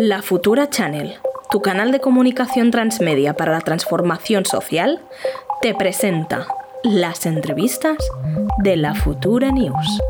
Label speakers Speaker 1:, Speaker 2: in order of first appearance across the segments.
Speaker 1: La Futura Channel, tu canal de comunicación transmedia para la transformación social, te presenta las entrevistas de la Futura News.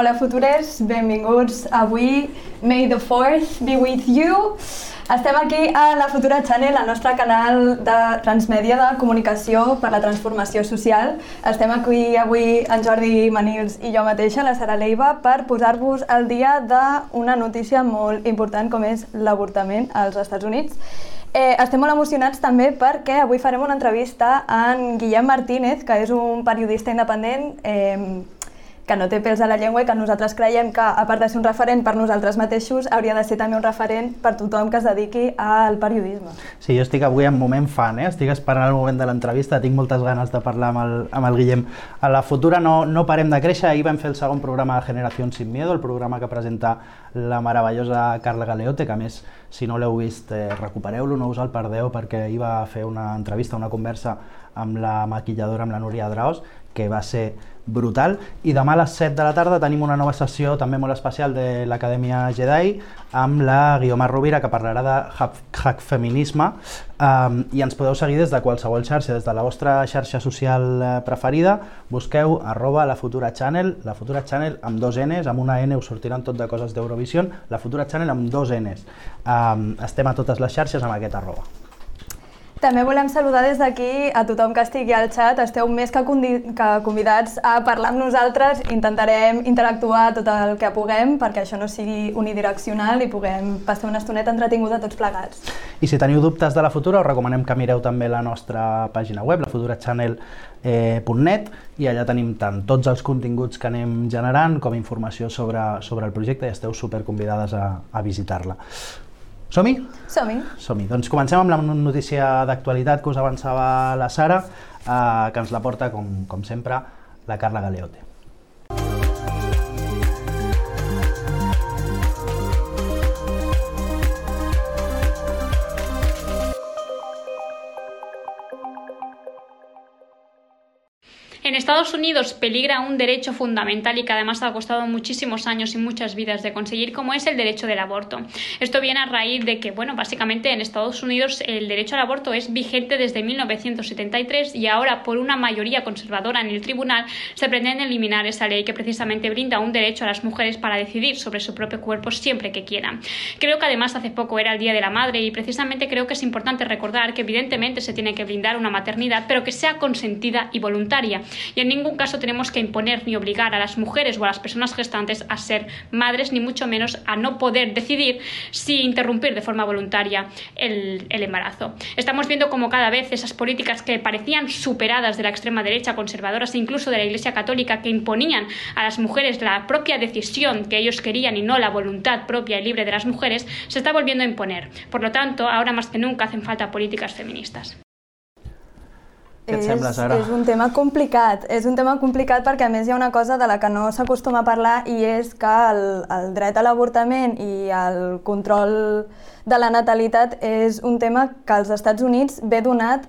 Speaker 2: Hola futurers, benvinguts avui. May the 4th be with you. Estem aquí a la Futura Channel, el nostre canal de transmèdia de comunicació per la transformació social. Estem aquí avui en Jordi Manils i jo mateixa, la Sara Leiva, per posar-vos al dia d'una notícia molt important com és l'avortament als Estats Units. Eh, estem molt emocionats també perquè avui farem una entrevista a en Guillem Martínez, que és un periodista independent eh, que no té pèls a la llengua i que nosaltres creiem que, a part de ser un referent per nosaltres mateixos, hauria de ser també un referent per tothom que es dediqui al periodisme.
Speaker 3: Sí, jo estic avui en moment fan, eh? estic esperant el moment de l'entrevista, tinc moltes ganes de parlar amb el, amb el Guillem. A la futura no, no parem de créixer, ahir vam fer el segon programa de Generació Sin Miedo, el programa que presenta la meravellosa Carla Galeote, que a més, si no l'heu vist, eh, recupereu-lo, no us el perdeu, perquè ahir va fer una entrevista, una conversa amb la maquilladora, amb la Núria Draos, que va ser brutal i demà a les 7 de la tarda tenim una nova sessió també molt especial de l'Acadèmia Jedi amb la Guiomar Rovira que parlarà de hack feminisme um, i ens podeu seguir des de qualsevol xarxa, des de la vostra xarxa social eh, preferida, busqueu arroba la futura channel, la futura channel amb dos Ns, amb una N us sortiran tot de coses d'Eurovision, la futura channel amb dos Ns. Um, estem a totes les xarxes amb aquest arroba.
Speaker 2: També volem saludar des d'aquí a tothom que estigui al xat. Esteu més que, que convidats a parlar amb nosaltres. Intentarem interactuar tot el que puguem perquè això no sigui unidireccional i puguem passar una estoneta entretinguda tots plegats.
Speaker 3: I si teniu dubtes de la futura, us recomanem que mireu també la nostra pàgina web, lafuturachannel.net, i allà tenim tant tots els continguts que anem generant com informació sobre, sobre el projecte i esteu super convidades a, a visitar-la. Som-hi?
Speaker 2: Som-hi.
Speaker 3: Som-hi. Doncs comencem amb la notícia d'actualitat que us avançava la Sara, eh, que ens la porta, com, com sempre, la Carla Galeote.
Speaker 4: En Estados Unidos peligra un derecho fundamental y que además ha costado muchísimos años y muchas vidas de conseguir, como es el derecho del aborto. Esto viene a raíz de que, bueno, básicamente en Estados Unidos el derecho al aborto es vigente desde 1973 y ahora por una mayoría conservadora en el tribunal se pretende eliminar esa ley que precisamente brinda un derecho a las mujeres para decidir sobre su propio cuerpo siempre que quieran. Creo que además hace poco era el Día de la Madre y precisamente creo que es importante recordar que evidentemente se tiene que brindar una maternidad, pero que sea consentida y voluntaria y en ningún caso tenemos que imponer ni obligar a las mujeres o a las personas gestantes a ser madres, ni mucho menos a no poder decidir si interrumpir de forma voluntaria el, embarazo. Estamos viendo como cada vez esas políticas que parecían superadas de la extrema derecha, conservadoras e incluso de la Iglesia Católica, que imponían a las mujeres la propia decisión que ellos querían y no la voluntad propia y libre de las mujeres, se está volviendo a imponer. Por lo tanto, ahora más que nunca hacen falta políticas feministas.
Speaker 3: Què et sembla, Sara?
Speaker 2: És un tema complicat, és un tema complicat perquè a més hi ha una cosa de la que no s'acostuma a parlar i és que el, el dret a l'avortament i el control de la natalitat és un tema que als Estats Units ve donat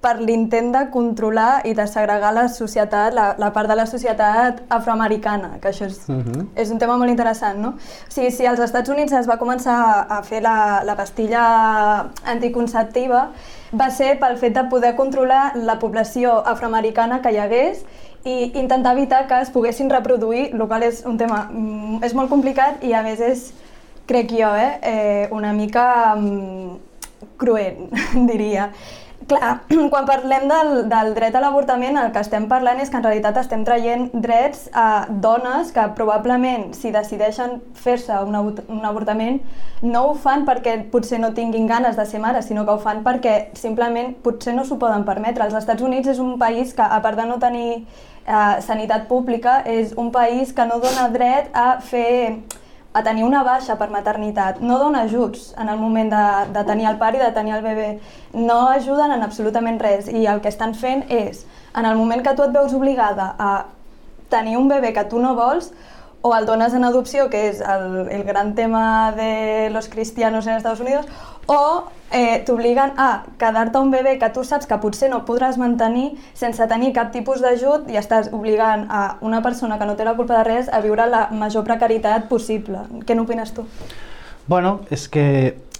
Speaker 2: per l'intent de controlar i de segregar la societat, la, la part de la societat afroamericana, que això és, uh -huh. és un tema molt interessant, no? O sigui, si als Estats Units es va començar a fer la, la pastilla anticonceptiva, va ser pel fet de poder controlar la població afroamericana que hi hagués i intentar evitar que es poguessin reproduir, el qual és un tema mm, és molt complicat i a més és, crec jo, eh, eh una mica mm, cruent, diria Clar, quan parlem del, del dret a l'avortament, el que estem parlant és que en realitat estem traient drets a dones que probablement, si decideixen fer-se un, un avortament, no ho fan perquè potser no tinguin ganes de ser mares, sinó que ho fan perquè simplement potser no s'ho poden permetre. Els Estats Units és un país que, a part de no tenir eh, sanitat pública, és un país que no dona dret a fer a tenir una baixa per maternitat, no dona ajuts en el moment de, de tenir el pare i de tenir el bebè, no ajuden en absolutament res i el que estan fent és, en el moment que tu et veus obligada a tenir un bebè que tu no vols, o el dones en adopció, que és el, el gran tema de los cristianos en Estados Unidos, o eh, t'obliguen a quedar-te un bebè que tu saps que potser no podràs mantenir sense tenir cap tipus d'ajut i estàs obligant a una persona que no té la culpa de res a viure la major precarietat possible. Què n'opines tu?
Speaker 3: Bueno, és que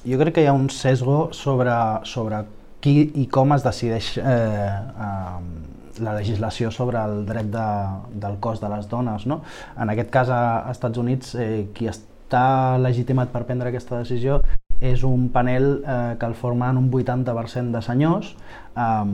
Speaker 3: jo crec que hi ha un sesgo sobre, sobre qui i com es decideix eh, eh, la legislació sobre el dret de, del cos de les dones. No? En aquest cas, a Estats Units, eh, qui està legitimat per prendre aquesta decisió és un panel eh, que el formen un 80% de senyors eh,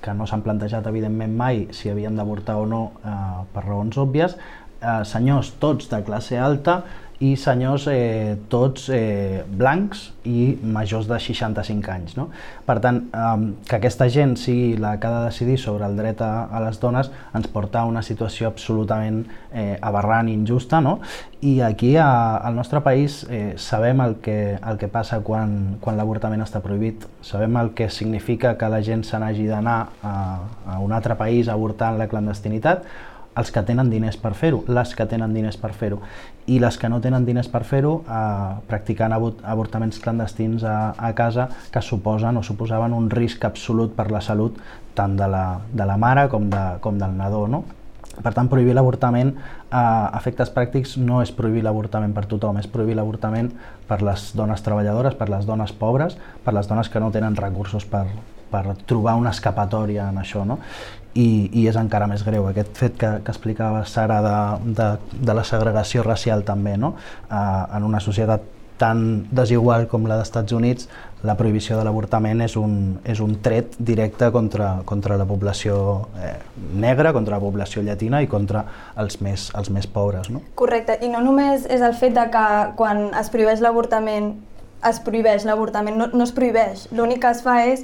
Speaker 3: que no s'han plantejat evidentment mai si havien d'avortar o no eh, per raons òbvies, eh, senyors tots de classe alta i senyors eh, tots eh, blancs i majors de 65 anys. No? Per tant, eh, que aquesta gent sigui la que ha de decidir sobre el dret a, a les dones ens porta a una situació absolutament eh, aberrant i injusta. No? I aquí, a, al nostre país, eh, sabem el que, el que passa quan, quan l'avortament està prohibit, sabem el que significa que la gent se n'hagi d'anar a, a un altre país a avortar en la clandestinitat, els que tenen diners per fer-ho, les que tenen diners per fer-ho, i les que no tenen diners per fer-ho eh, practicant avortaments clandestins a, a casa que suposen o suposaven un risc absolut per la salut tant de la, de la mare com, de, com del nadó. No? Per tant, prohibir l'avortament a efectes pràctics no és prohibir l'avortament per tothom, és prohibir l'avortament per les dones treballadores, per les dones pobres, per les dones que no tenen recursos per, per trobar una escapatòria en això. No? I, i és encara més greu aquest fet que, que explicava Sara de, de, de la segregació racial també, no? Uh, en una societat tan desigual com la dels Estats Units, la prohibició de l'avortament és, un, és un tret directe contra, contra la població eh, negra, contra la població llatina i contra els més, els més pobres. No?
Speaker 2: Correcte, i no només és el fet de que quan es prohibeix l'avortament es prohibeix l'avortament, no, no es prohibeix, l'únic que es fa és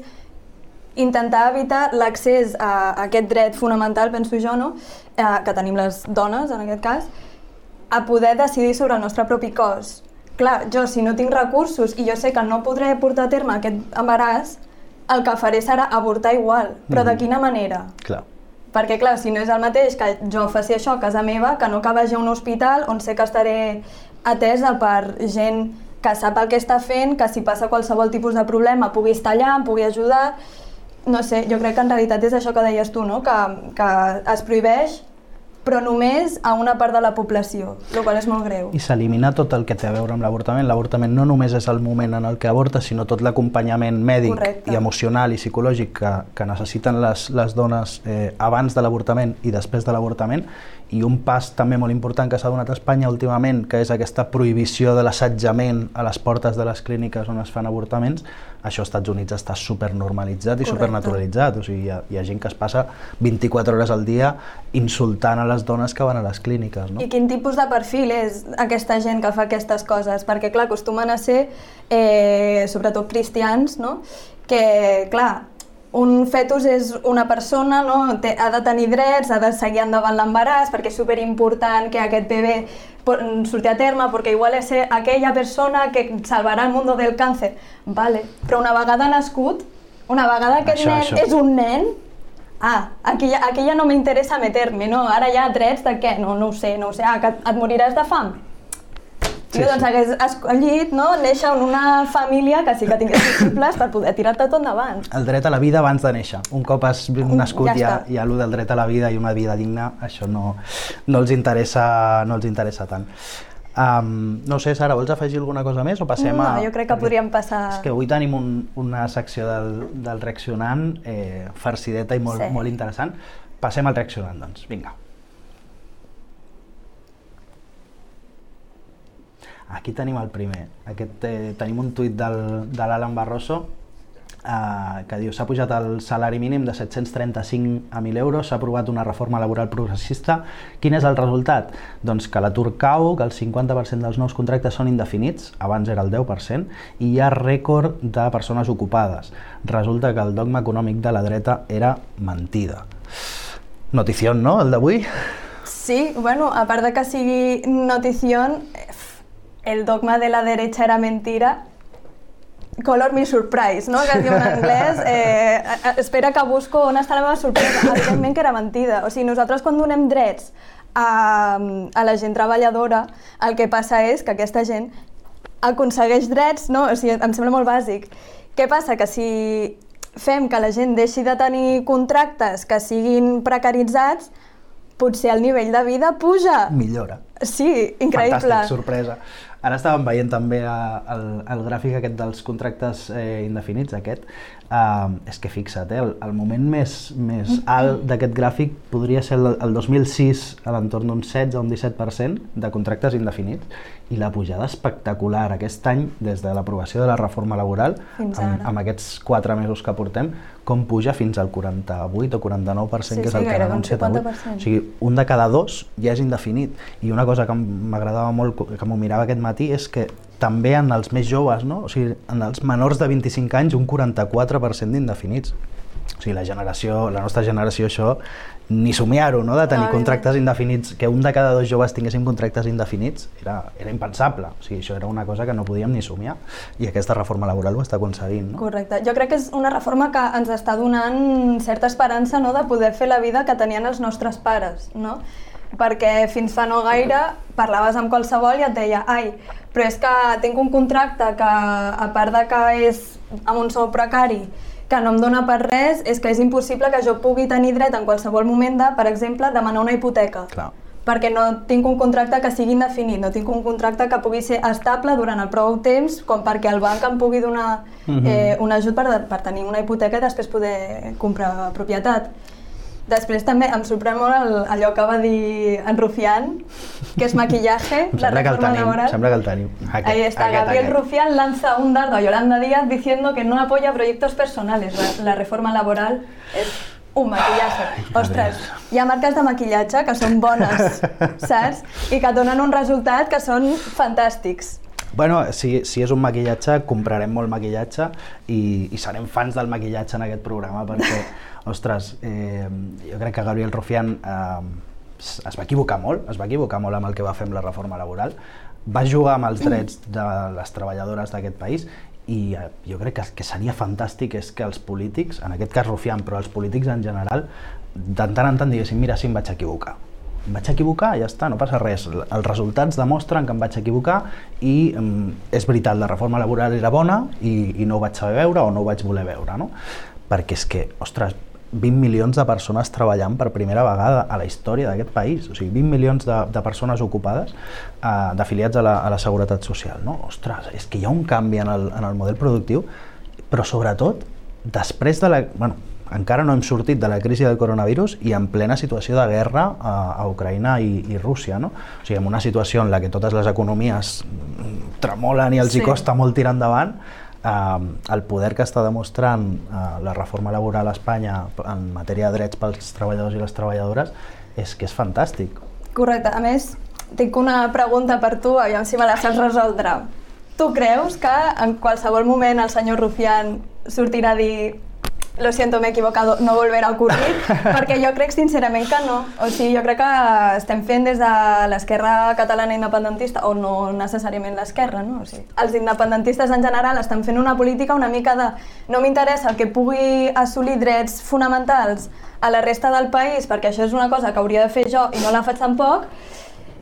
Speaker 2: intentar evitar l'accés a aquest dret fonamental, penso jo, no? eh, que tenim les dones, en aquest cas, a poder decidir sobre el nostre propi cos. Clar, jo si no tinc recursos i jo sé que no podré portar a terme aquest embaràs, el que faré serà avortar igual, però mm. de quina manera?
Speaker 3: Clar.
Speaker 2: Perquè, clar, si no és el mateix que jo faci això a casa meva, que no que vagi a un hospital on sé que estaré atesa per gent que sap el que està fent, que si passa qualsevol tipus de problema pugui estar allà, em pugui ajudar, no sé, jo crec que en realitat és això que deies tu, no? que, que es prohibeix però només a una part de la població, el qual és molt greu.
Speaker 3: I s'elimina tot el que té a veure amb l'avortament. L'avortament no només és el moment en el que avorta, sinó tot l'acompanyament mèdic Correcte. i emocional i psicològic que, que necessiten les, les dones eh, abans de l'avortament i després de l'avortament i un pas també molt important que s'ha donat a Espanya últimament, que és aquesta prohibició de l'assetjament a les portes de les clíniques on es fan avortaments, això als Estats Units està supernormalitzat i supernaturalitzat, o sigui, hi ha, hi ha gent que es passa 24 hores al dia insultant a les dones que van a les clíniques. No?
Speaker 2: I quin tipus de perfil és aquesta gent que fa aquestes coses? Perquè, clar, acostumen a ser, eh, sobretot cristians, no? que, clar, un fetus és una persona, no? Té, ha de tenir drets, ha de seguir endavant l'embaràs, perquè és superimportant que aquest bebè surti a terme, perquè igual és aquella persona que salvarà el món del càncer. Vale. Però una vegada nascut, una vegada aquest això, nen això. és un nen, ah, aquí ja, aquí ja no m'interessa meter-me, no? Ara hi ha drets de què? No, no ho sé, no ho sé. Ah, que et moriràs de fam? Sí, jo doncs hagués escollit no, néixer en una família que sí que tingués possibles per poder tirar-te tot endavant.
Speaker 3: El dret a la vida abans de néixer. Un cop has nascut ja, ja, ja el del dret a la vida i una vida digna, això no, no, els, interessa, no els interessa tant. Um, no sé, Sara, vols afegir alguna cosa més o passem
Speaker 2: no,
Speaker 3: a...
Speaker 2: No, jo crec que podríem passar...
Speaker 3: És que avui tenim un, una secció del, del reaccionant eh, farcideta i molt, sí. molt interessant. Passem al reaccionant, doncs. Vinga. Aquí tenim el primer. Aquest, eh, tenim un tuit del, de l'Alan Barroso eh, que diu s'ha pujat el salari mínim de 735 a 1.000 euros, s'ha aprovat una reforma laboral progressista. Quin és el resultat? Doncs que l'atur cau, que el 50% dels nous contractes són indefinits, abans era el 10%, i hi ha rècord de persones ocupades. Resulta que el dogma econòmic de la dreta era mentida. Notición, no?, el d'avui?
Speaker 2: Sí, bueno, a part de que sigui notición, el dogma de la derecha era mentira, Color me surprise, no? que es diu en anglès. Eh, espera que busco on està la meva sorpresa. Evidentment que era mentida. O sigui, nosaltres quan donem drets a, a la gent treballadora, el que passa és que aquesta gent aconsegueix drets, no? O sigui, em sembla molt bàsic. Què passa? Que si fem que la gent deixi de tenir contractes que siguin precaritzats, potser el nivell de vida puja.
Speaker 3: Millora.
Speaker 2: Sí, increïble.
Speaker 3: Fantàstic, sorpresa. Ara estàvem veient també el, el gràfic aquest dels contractes eh, indefinits, aquest. Uh, és que fixa't, eh, el, el moment més, més alt d'aquest gràfic podria ser el, el 2006 a l'entorn d'un 16 o un 17% de contractes indefinits i la pujada espectacular aquest any des de l'aprovació de la reforma laboral amb, amb aquests quatre mesos que portem com puja fins al 48 o 49%
Speaker 2: sí,
Speaker 3: que és
Speaker 2: sí,
Speaker 3: el que han anunciat avui. O sigui, un de cada dos ja és indefinit i una cosa que m'agradava molt, que m'ho mirava aquest matí, és que també en els més joves, no? o sigui, en els menors de 25 anys, un 44% d'indefinits. O sigui, la generació, la nostra generació, això, ni somiar-ho, no?, de tenir ah, contractes indefinits, que un de cada dos joves tinguessin contractes indefinits, era, era impensable. O sigui, això era una cosa que no podíem ni somiar. I aquesta reforma laboral ho està aconseguint, no?
Speaker 2: Correcte. Jo crec que és una reforma que ens està donant certa esperança, no?, de poder fer la vida que tenien els nostres pares, no? perquè fins fa no gaire parlaves amb qualsevol i et deia ai, però és que tinc un contracte que a part de que és amb un sou precari que no em dona per res, és que és impossible que jo pugui tenir dret en qualsevol moment de, per exemple, demanar una hipoteca.
Speaker 3: Clar.
Speaker 2: Perquè no tinc un contracte que sigui indefinit, no tinc un contracte que pugui ser estable durant el prou temps com perquè el banc em pugui donar mhm. eh, un ajut per, per tenir una hipoteca i després poder comprar propietat. Després també em sorprèn molt el, allò que va dir en Rufián, que és maquillaje,
Speaker 3: la reforma tenim, laboral. Sembla que el tenim.
Speaker 2: Aquest, Ahí está, aquest, Gabriel aquest. Rufián lanza un dardo a Yolanda Díaz diciendo que no apoya proyectos personales. La, la reforma laboral és un maquillatge. Ai, Ostres, hi ha marques de maquillatge que són bones, saps? I que donen un resultat que són fantàstics.
Speaker 3: Bueno, si, si és un maquillatge, comprarem molt maquillatge i, i serem fans del maquillatge en aquest programa perquè ostres, eh, jo crec que Gabriel Rufián eh, es va equivocar molt, es va equivocar molt amb el que va fer amb la reforma laboral, va jugar amb els drets de les treballadores d'aquest país i eh, jo crec que, que seria fantàstic és que els polítics, en aquest cas Rufián, però els polítics en general, de tant en tant diguessin, mira, sí, em vaig equivocar. Em vaig equivocar, ja està, no passa res. Els resultats demostren que em vaig equivocar i um, és veritat, la reforma laboral era bona i, i no ho vaig saber veure o no ho vaig voler veure, no? Perquè és que, ostres, 20 milions de persones treballant per primera vegada a la història d'aquest país, o sigui, 20 milions de, de persones ocupades eh, d'afiliats a, la, a la Seguretat Social. No? Ostres, és que hi ha un canvi en el, en el model productiu, però sobretot després de la... Bueno, encara no hem sortit de la crisi del coronavirus i en plena situació de guerra a, a Ucraïna i, i Rússia, no? O sigui, en una situació en la que totes les economies tremolen i els sí. hi costa molt tirar endavant, eh, el poder que està demostrant eh, la reforma laboral a Espanya en matèria de drets pels treballadors i les treballadores és que és fantàstic.
Speaker 2: Correcte. A més, tinc una pregunta per tu, aviam si me la saps resoldre. Tu creus que en qualsevol moment el senyor Rufián sortirà a dir lo siento, m'he equivocado, no volverà a ocurrir, perquè jo crec sincerament que no. O sigui, jo crec que estem fent des de l'esquerra catalana independentista, o no necessàriament l'esquerra, no? O sigui, els independentistes en general estan fent una política una mica de no m'interessa el que pugui assolir drets fonamentals a la resta del país, perquè això és una cosa que hauria de fer jo i no la faig tampoc,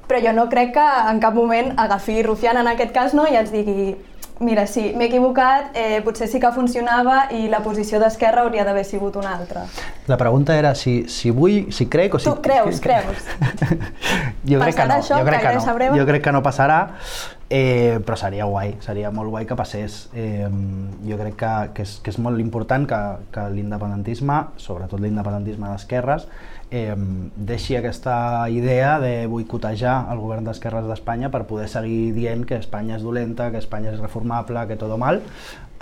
Speaker 2: però jo no crec que en cap moment agafi Rufián en aquest cas no, i ens digui Mira, sí, m'he equivocat, eh, potser sí que funcionava i la posició d'esquerra hauria d'haver sigut una altra.
Speaker 3: La pregunta era si, si vull, si crec o si...
Speaker 2: Tu creus, creus.
Speaker 3: jo crec que no, això, jo crec que no. Jo crec que no passarà, eh, però seria guai, seria molt guai que passés. Eh, jo crec que, que, és, que és molt important que, que l'independentisme, sobretot l'independentisme d'esquerres, eh, deixi aquesta idea de boicotejar el govern d'esquerres d'Espanya per poder seguir dient que Espanya és dolenta, que Espanya és reformable, que tot mal,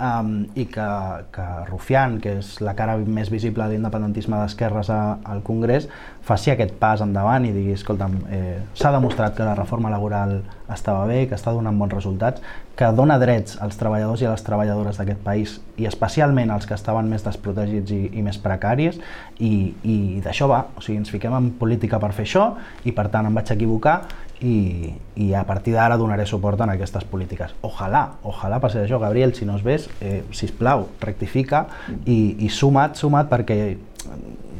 Speaker 3: um, i que, que Rufián, que és la cara més visible de l'independentisme d'esquerres al Congrés, faci aquest pas endavant i digui, escolta'm, eh, s'ha demostrat que la reforma laboral estava bé, que està donant bons resultats, que dona drets als treballadors i a les treballadores d'aquest país i especialment als que estaven més desprotegits i, i més precaris i, i d'això va, o sigui, ens fiquem en política per fer això i per tant em vaig equivocar i, i a partir d'ara donaré suport en aquestes polítiques. Ojalà, ojalà passi això, Gabriel, si no es ves, eh, sisplau, rectifica i, i suma't, suma't perquè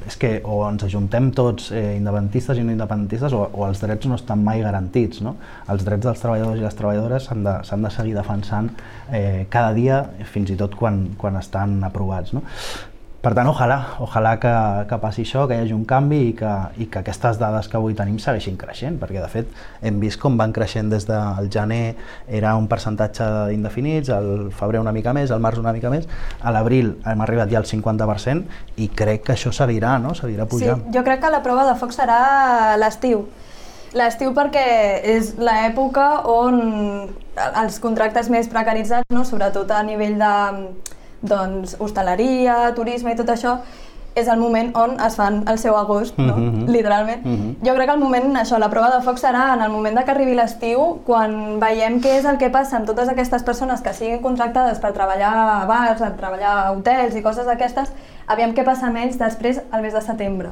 Speaker 3: és que o ens ajuntem tots eh, independentistes i no independentistes o, o els drets no estan mai garantits. No? Els drets dels treballadors i les treballadores s'han de, de seguir defensant eh, cada dia, fins i tot quan, quan estan aprovats. No? Per tant, ojalà, ojalà que, que passi això, que hi hagi un canvi i que, i que aquestes dades que avui tenim segueixin creixent, perquè de fet hem vist com van creixent des del gener, era un percentatge indefinits, al febrer una mica més, al març una mica més, a l'abril hem arribat ja al 50% i crec que això seguirà, no? seguirà pujant.
Speaker 2: Sí, jo crec que la prova de foc serà l'estiu. L'estiu perquè és l'època on els contractes més precaritzats, no? sobretot a nivell de doncs, hostaleria, turisme i tot això, és el moment on es fan el seu agost, no? Mm -hmm. literalment. Mm -hmm. Jo crec que el moment, això, la prova de foc serà en el moment de que arribi l'estiu, quan veiem què és el que passa amb totes aquestes persones que siguin contractades per treballar a bars, per treballar a hotels i coses d'aquestes, aviam què passa amb ells després al mes de setembre.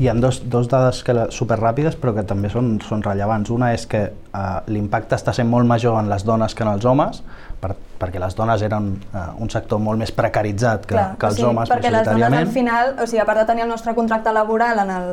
Speaker 3: Hi ha dos, dos dades que, superràpides però que també són, són rellevants. Una és que uh, l'impacte està sent molt major en les dones que en els homes, per, perquè les dones eren uh, un sector molt més precaritzat que, Clar, que els o sigui, homes,
Speaker 2: perquè les dones al final, o sigui, a part de tenir el nostre contracte laboral en el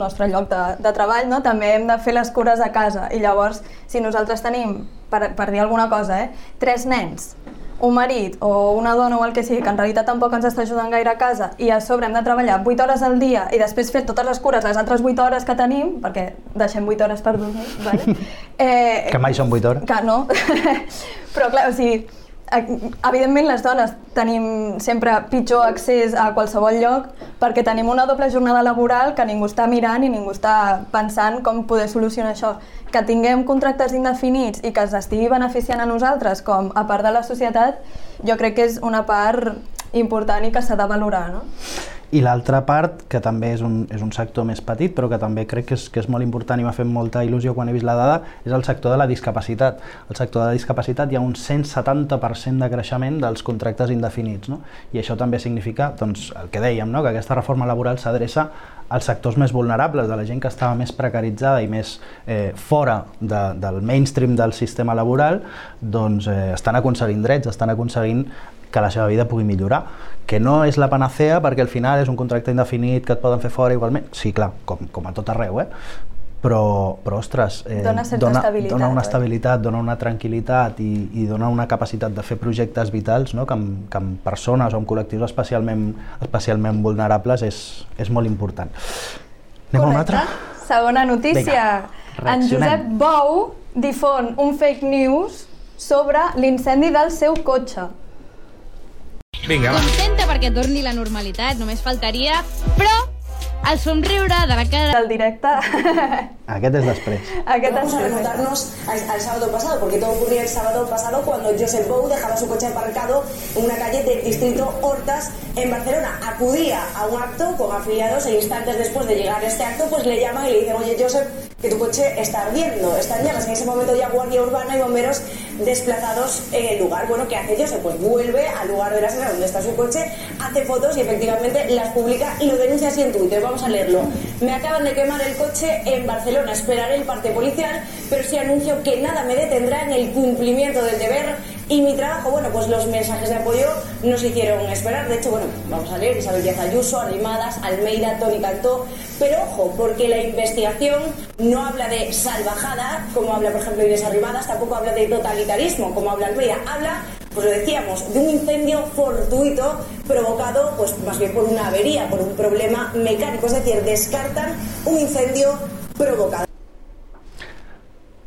Speaker 2: nostre lloc de, de treball, no, també hem de fer les cures a casa i llavors si nosaltres tenim, per, per dir alguna cosa, eh, tres nens un marit o una dona o el que sigui, que en realitat tampoc ens està ajudant gaire a casa i a sobre hem de treballar 8 hores al dia i després fer totes les cures les altres 8 hores que tenim, perquè deixem 8 hores per dormir, vale?
Speaker 3: eh, que mai són 8 hores.
Speaker 2: Que no, però clar, o sigui, evidentment les dones tenim sempre pitjor accés a qualsevol lloc perquè tenim una doble jornada laboral que ningú està mirant i ningú està pensant com poder solucionar això. Que tinguem contractes indefinits i que es estigui beneficiant a nosaltres com a part de la societat, jo crec que és una part important i que s'ha de valorar. No?
Speaker 3: I l'altra part, que també és un, és un sector més petit, però que també crec que és, que és molt important i m'ha fet molta il·lusió quan he vist la dada, és el sector de la discapacitat. El sector de la discapacitat hi ha un 170% de creixement dels contractes indefinits, no? i això també significa doncs, el que dèiem, no? que aquesta reforma laboral s'adreça als sectors més vulnerables, de la gent que estava més precaritzada i més eh, fora de, del mainstream del sistema laboral, doncs eh, estan aconseguint drets, estan aconseguint que la seva vida pugui millorar, que no és la panacea perquè al final és un contracte indefinit que et poden fer fora igualment, sí, clar, com, com a tot arreu, eh? però, però ostres,
Speaker 2: eh, dona, dona,
Speaker 3: dona una estabilitat, dona una tranquil·litat i, i dona una capacitat de fer projectes vitals no? que, amb, que amb persones o amb col·lectius especialment, especialment vulnerables és, és molt important.
Speaker 2: Anem Correcte. a una altra? Segona notícia. Vinga, en Josep Bou difon un fake news sobre l'incendi del seu cotxe.
Speaker 5: Vinga, va. Contenta perquè torni la normalitat, només faltaria, però el somriure de la cara
Speaker 2: del directe.
Speaker 3: Aquest es després.
Speaker 2: Aquest
Speaker 6: Vamos a remontarnos al, al, sábado pasado, porque todo ocurrió el sábado pasado cuando Joseph Bou dejaba su coche aparcado en una calle del distrito Hortas en Barcelona. Acudía a un acto con afiliados e instantes después de llegar a este acto, pues le llaman y le dicen, oye Joseph, que tu coche está ardiendo, está en llamas. En ese momento ya guardia urbana y bomberos desplazados en el lugar. Bueno, ¿qué hace Joseph? Pues vuelve al lugar de la escena donde está su coche, hace fotos y efectivamente las publica y lo denuncia así en Twitter. Vamos a leerlo. Me acaban de quemar el coche en Barcelona. Esperaré el parte policial, pero sí anuncio que nada me detendrá en el cumplimiento del deber y mi trabajo, bueno, pues los mensajes de apoyo nos hicieron esperar. De hecho, bueno, vamos a leer Isabel Díaz Ayuso, Arrimadas, Almeida, Tony Cantó. Pero ojo, porque la investigación no habla de salvajada, como habla, por ejemplo, Inés Arrimadas, tampoco habla de totalitarismo, como habla Almeida. Habla pues lo decíamos, de un incendio fortuito provocado, pues más bien por una avería, por un problema mecánico, es decir, descartan un incendio provocado.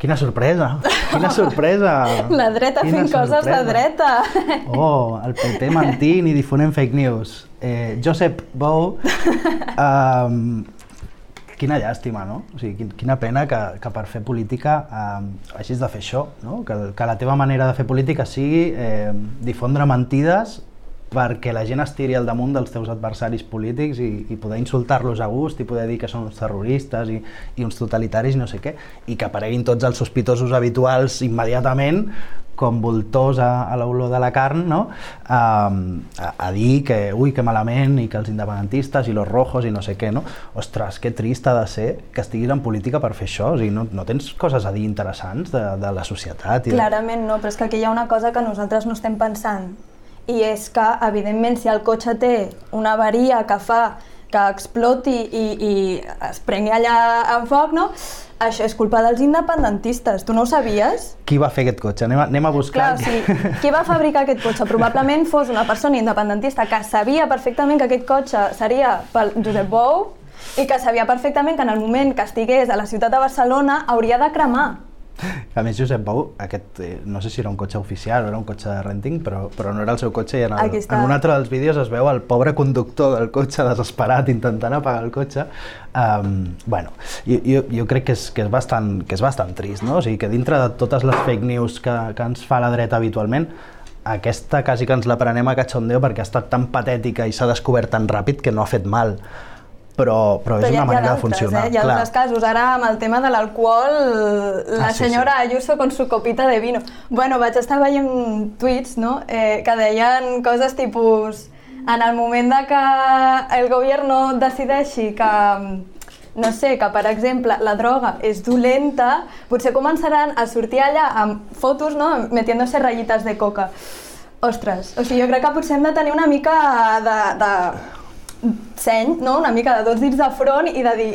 Speaker 3: Quina sorpresa, quina sorpresa.
Speaker 2: La dreta quina fent sorpresa. coses de dreta.
Speaker 3: Oh, el PT mentint i difonent fake news. Eh, Josep Bou um, quina llàstima, no? O sigui, quina pena que, que per fer política eh, hagis de fer això, no? Que, que la teva manera de fer política sigui eh, difondre mentides perquè la gent es tiri al damunt dels teus adversaris polítics i, i poder insultar-los a gust i poder dir que són uns terroristes i, i uns totalitaris i no sé què, i que apareguin tots els sospitosos habituals immediatament com voltors a, a l'olor de la carn, no? a, a, a dir que, ui, que malament, i que els independentistes i los rojos i no sé què, no? Ostres, que trist ha de ser que estiguis en política per fer això, o sigui, no, no tens coses a dir interessants de, de la societat.
Speaker 2: I Clarament no, però és que aquí hi ha una cosa que nosaltres no estem pensant, i és que, evidentment, si el cotxe té una avaria que fa que exploti i, i es prengui allà en foc, no? Això és culpa dels independentistes. Tu no ho sabies?
Speaker 3: Qui va fer aquest cotxe? Anem a, anem a buscar...
Speaker 2: Clar, sí. Qui va fabricar aquest cotxe? Probablement fos una persona independentista que sabia perfectament que aquest cotxe seria pel Josep Bou i que sabia perfectament que en el moment que estigués a la ciutat de Barcelona hauria de cremar.
Speaker 3: A més, Josep Bou, aquest, eh, no sé si era un cotxe oficial o era un cotxe de renting, però, però no era el seu cotxe i en, el, en un altre dels vídeos es veu el pobre conductor del cotxe desesperat intentant apagar el cotxe. Um, bueno, jo, jo, jo crec que és, que, és bastant, que és bastant trist, no? O sigui, que dintre de totes les fake news que, que ens fa la dreta habitualment, aquesta quasi que ens la prenem a cachondeo perquè ha estat tan patètica i s'ha descobert tan ràpid que no ha fet mal però, però, però és una manera de funcionar.
Speaker 2: Eh? Hi ha altres casos. Ara, amb el tema de l'alcohol, la ah, sí, senyora sí. Ayuso con su copita de vino. Bueno, vaig estar veient tuits no? eh, que deien coses tipus en el moment de que el govern decideixi que no sé, que per exemple la droga és dolenta, potser començaran a sortir allà amb fotos, no?, metiéndose rayitas de coca. Ostres, o sigui, jo crec que potser hem de tenir una mica de, de seny, no? una mica de dos dits de front i de dir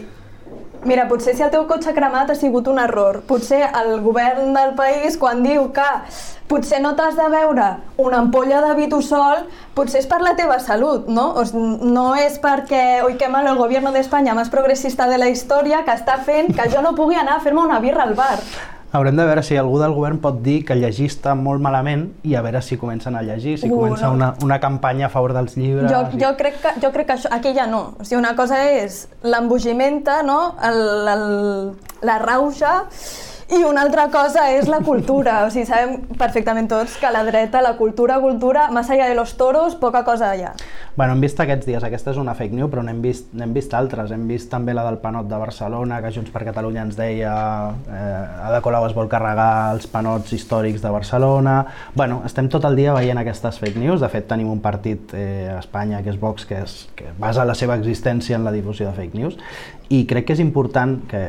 Speaker 2: Mira, potser si el teu cotxe cremat ha sigut un error. Potser el govern del país, quan diu que potser no t'has de veure una ampolla de vitusol, potser és per la teva salut, no? O no és perquè, oi, que mal el govern d'Espanya més progressista de la història que està fent que jo no pugui anar a fer-me una birra al bar.
Speaker 3: Haurem de veure si algú del govern pot dir que llegir està molt malament i a veure si comencen a llegir, si uh, comença no. una, una campanya a favor dels llibres...
Speaker 2: Jo, i... jo, crec, que, jo crec que això, aquí ja no. O sigui, una cosa és l'embogimenta, no? el, el, la rauxa, i una altra cosa és la cultura. O sigui, sabem perfectament tots que la dreta, la cultura, cultura, més allà de los toros, poca cosa ha.
Speaker 3: Bueno, hem vist aquests dies, aquesta és una fake news, però n'hem vist, n'hem vist altres. Hem vist també la del panot de Barcelona, que Junts per Catalunya ens deia eh, Ada Colau es vol carregar els panots històrics de Barcelona... Bueno, estem tot el dia veient aquestes fake news. De fet, tenim un partit eh, a Espanya, que és Vox, que, és, que basa la seva existència en la difusió de fake news, i crec que és important que,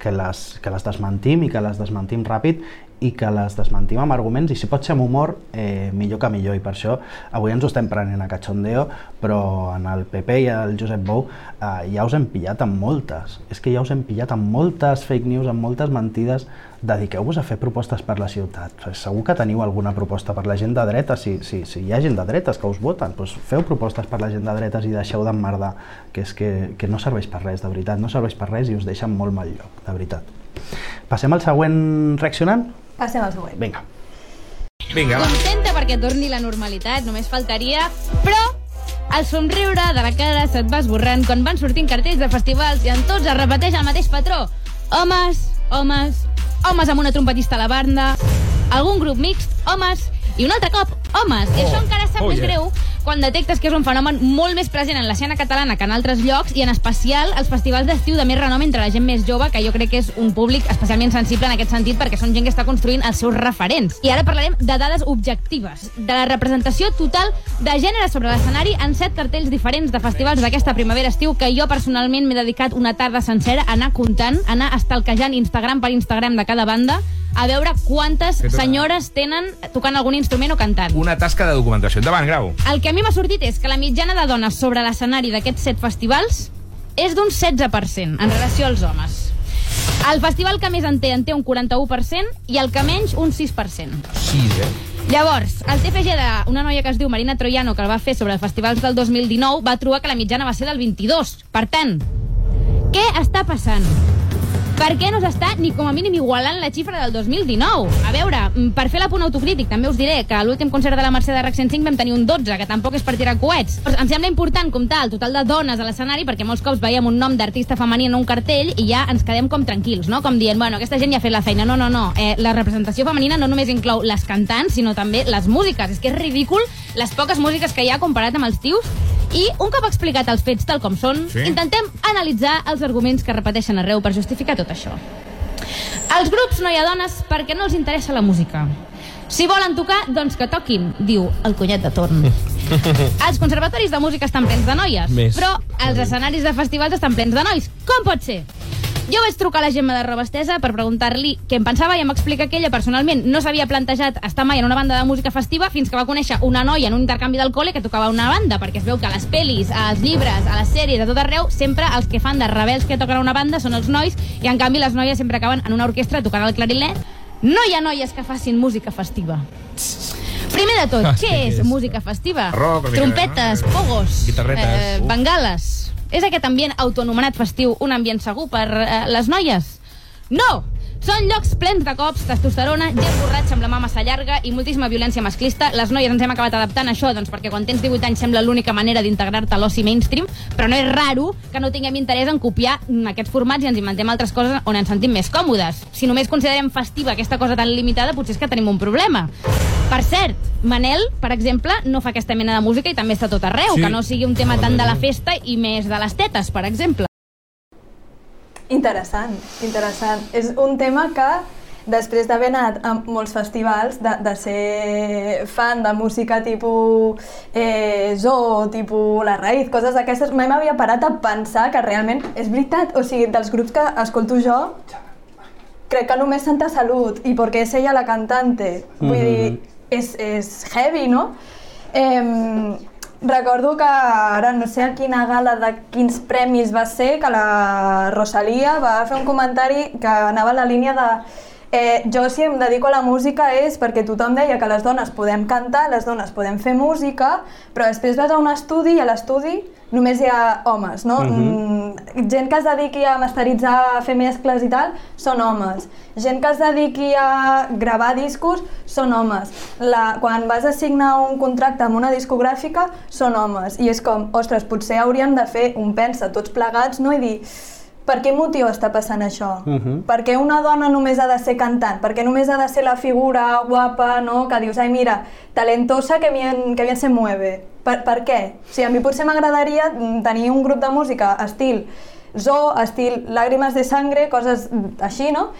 Speaker 3: que les, que les desmentim i que les desmentim ràpid i que les desmentim amb arguments i si pot ser amb humor, eh, millor que millor. I per això avui ens ho estem prenent a cachondeo però en el PP i el Josep Bou eh, ja us hem pillat amb moltes. És que ja us hem pillat amb moltes fake news amb moltes mentides dediqueu-vos a fer propostes per la ciutat segur que teniu alguna proposta per la gent de dreta si, si, si hi ha gent de dretes que us voten doncs feu propostes per la gent de dretes i deixeu d'emmerdar que és que, que no serveix per res, de veritat no serveix per res i us deixa molt mal lloc, de veritat Passem al següent reaccionant?
Speaker 2: Passem al següent.
Speaker 3: Vinga.
Speaker 5: Vinga, va. Contenta perquè torni la normalitat, només faltaria, però el somriure de la cara se't va esborrant quan van sortint cartells de festivals i en tots es repeteix el mateix patró. Homes, homes, homes amb una trompetista a la banda, algun grup mixt, homes, i un altre cop, homes. Oh. I això encara sap oh, més yeah. greu quan detectes que és un fenomen molt més present en l'escena catalana que en altres llocs i en especial als festivals d'estiu de més renom entre la gent més jove, que jo crec que és un públic especialment sensible en aquest sentit perquè són gent que està construint els seus referents. I ara parlarem de dades objectives, de la representació total de gènere sobre l'escenari en set cartells diferents de festivals d'aquesta primavera-estiu que jo personalment m'he dedicat una tarda sencera a anar comptant, a anar estalquejant Instagram per Instagram de cada banda a veure quantes senyores tenen tocant algun instrument o cantant.
Speaker 7: Una tasca de documentació. Endavant, Grau.
Speaker 5: El que a mi m'ha sortit és que la mitjana de dones sobre l'escenari d'aquests set festivals és d'un 16% en relació als homes. El festival que més en té en té un 41% i el que menys un 6%.
Speaker 7: Sí, eh?
Speaker 5: Llavors, el TFG d'una noia que es diu Marina Troiano, que el va fer sobre els festivals del 2019, va trobar que la mitjana va ser del 22. Per tant, què està passant? Per què no s'està ni com a mínim igualant la xifra del 2019? A veure, mm, per fer la punt autocrític, també us diré que a l'últim concert de la Mercè de RAC 105 vam tenir un 12, que tampoc és per tirar coets. Em sembla important comptar el total de dones a l'escenari perquè molts cops veiem un nom d'artista femení en un cartell i ja ens quedem com tranquils, no? Com dient, bueno, aquesta gent ja ha fet la feina. No, no, no. Eh, la representació femenina no només inclou les cantants, sinó també les músiques. És que és ridícul les poques músiques que hi ha comparat amb els tios i un cop explicat els fets tal com són,
Speaker 7: Sí.
Speaker 5: intentem analitzar els arguments que repeteixen arreu per justificar tot això. Als grups no hi ha dones perquè no els interessa la música. Si volen tocar, doncs que toquin, diu el cunyat de torn. Els conservatoris de música estan plens de noies,
Speaker 8: Més.
Speaker 5: però els escenaris de festivals estan plens de nois. Com pot ser? Jo vaig trucar a la Gemma de Robestesa per preguntar-li què en pensava i em va explicar que ella personalment no s'havia plantejat estar mai en una banda de música festiva fins que va conèixer una noia en un intercanvi del col·le que tocava una banda, perquè es veu que a les pel·lis, als llibres, a les sèries, a tot arreu, sempre els que fan de rebels que toquen una banda són els nois i en canvi les noies sempre acaben en una orquestra tocant el clarinet. No hi ha noies que facin música festiva. Primer de tot,
Speaker 8: Ah,
Speaker 5: què és música festiva?
Speaker 7: Rock,
Speaker 5: Trompetes,
Speaker 7: no?
Speaker 5: pogos.
Speaker 7: Uf.
Speaker 5: bengales. És aquest ambient autoanomenat festiu un ambient segur per eh, les noies? No! Són llocs plens de cops, testosterona, gent borratxa amb la mà massa llarga i moltíssima violència masclista. Les noies ens hem acabat adaptant a això, doncs, perquè quan tens 18 anys sembla l'única manera d'integrar-te a l'oci mainstream, però no és raro que no tinguem interès en copiar aquests formats i ens inventem altres coses on ens sentim més còmodes. Si només considerem festiva aquesta cosa tan limitada, potser és que tenim un problema. Per cert, Manel, per exemple, no fa aquesta mena de música i també està tot arreu,
Speaker 8: Sí.
Speaker 5: que no sigui un tema tant de la festa i més de les tetes, per exemple.
Speaker 2: Interessant, interessant. És un tema que, després d'haver anat a molts festivals, de, de ser fan de música tipus eh, Zoo, tipus La Raïz, coses d'aquestes, mai m'havia parat a pensar que realment és veritat. O sigui, dels grups que escolto jo, crec que només Santa Salut i perquè és ella la cantante. Vull dir, és, és heavy, no? Eh, recordo que ara no sé a quina gala de quins premis va ser que la Rosalia va fer un comentari que anava a la línia de eh, jo si em dedico a la música és perquè tothom deia que les dones podem cantar, les dones podem fer música, però després vas a un estudi i a l'estudi només hi ha homes, no? Mm, gent que es dediqui a masteritzar, a fer mescles i tal, són homes. Gent que es dediqui a gravar discos, són homes. La, quan vas a signar un contracte amb una discogràfica, són homes. I és com, ostres, potser hauríem de fer un pensa tots plegats, no? I dir, per quin motiu està passant això?
Speaker 3: Mhm.
Speaker 2: Per què una dona només ha de ser cantant? Per què només ha de ser la figura guapa, no? Que dius, ai, mira, talentosa que bien, que bien se mueve. Per, per què? O sigui, a mi potser m'agradaria tenir un grup de música estil zoo, estil làgrimes de sangre, coses així, no?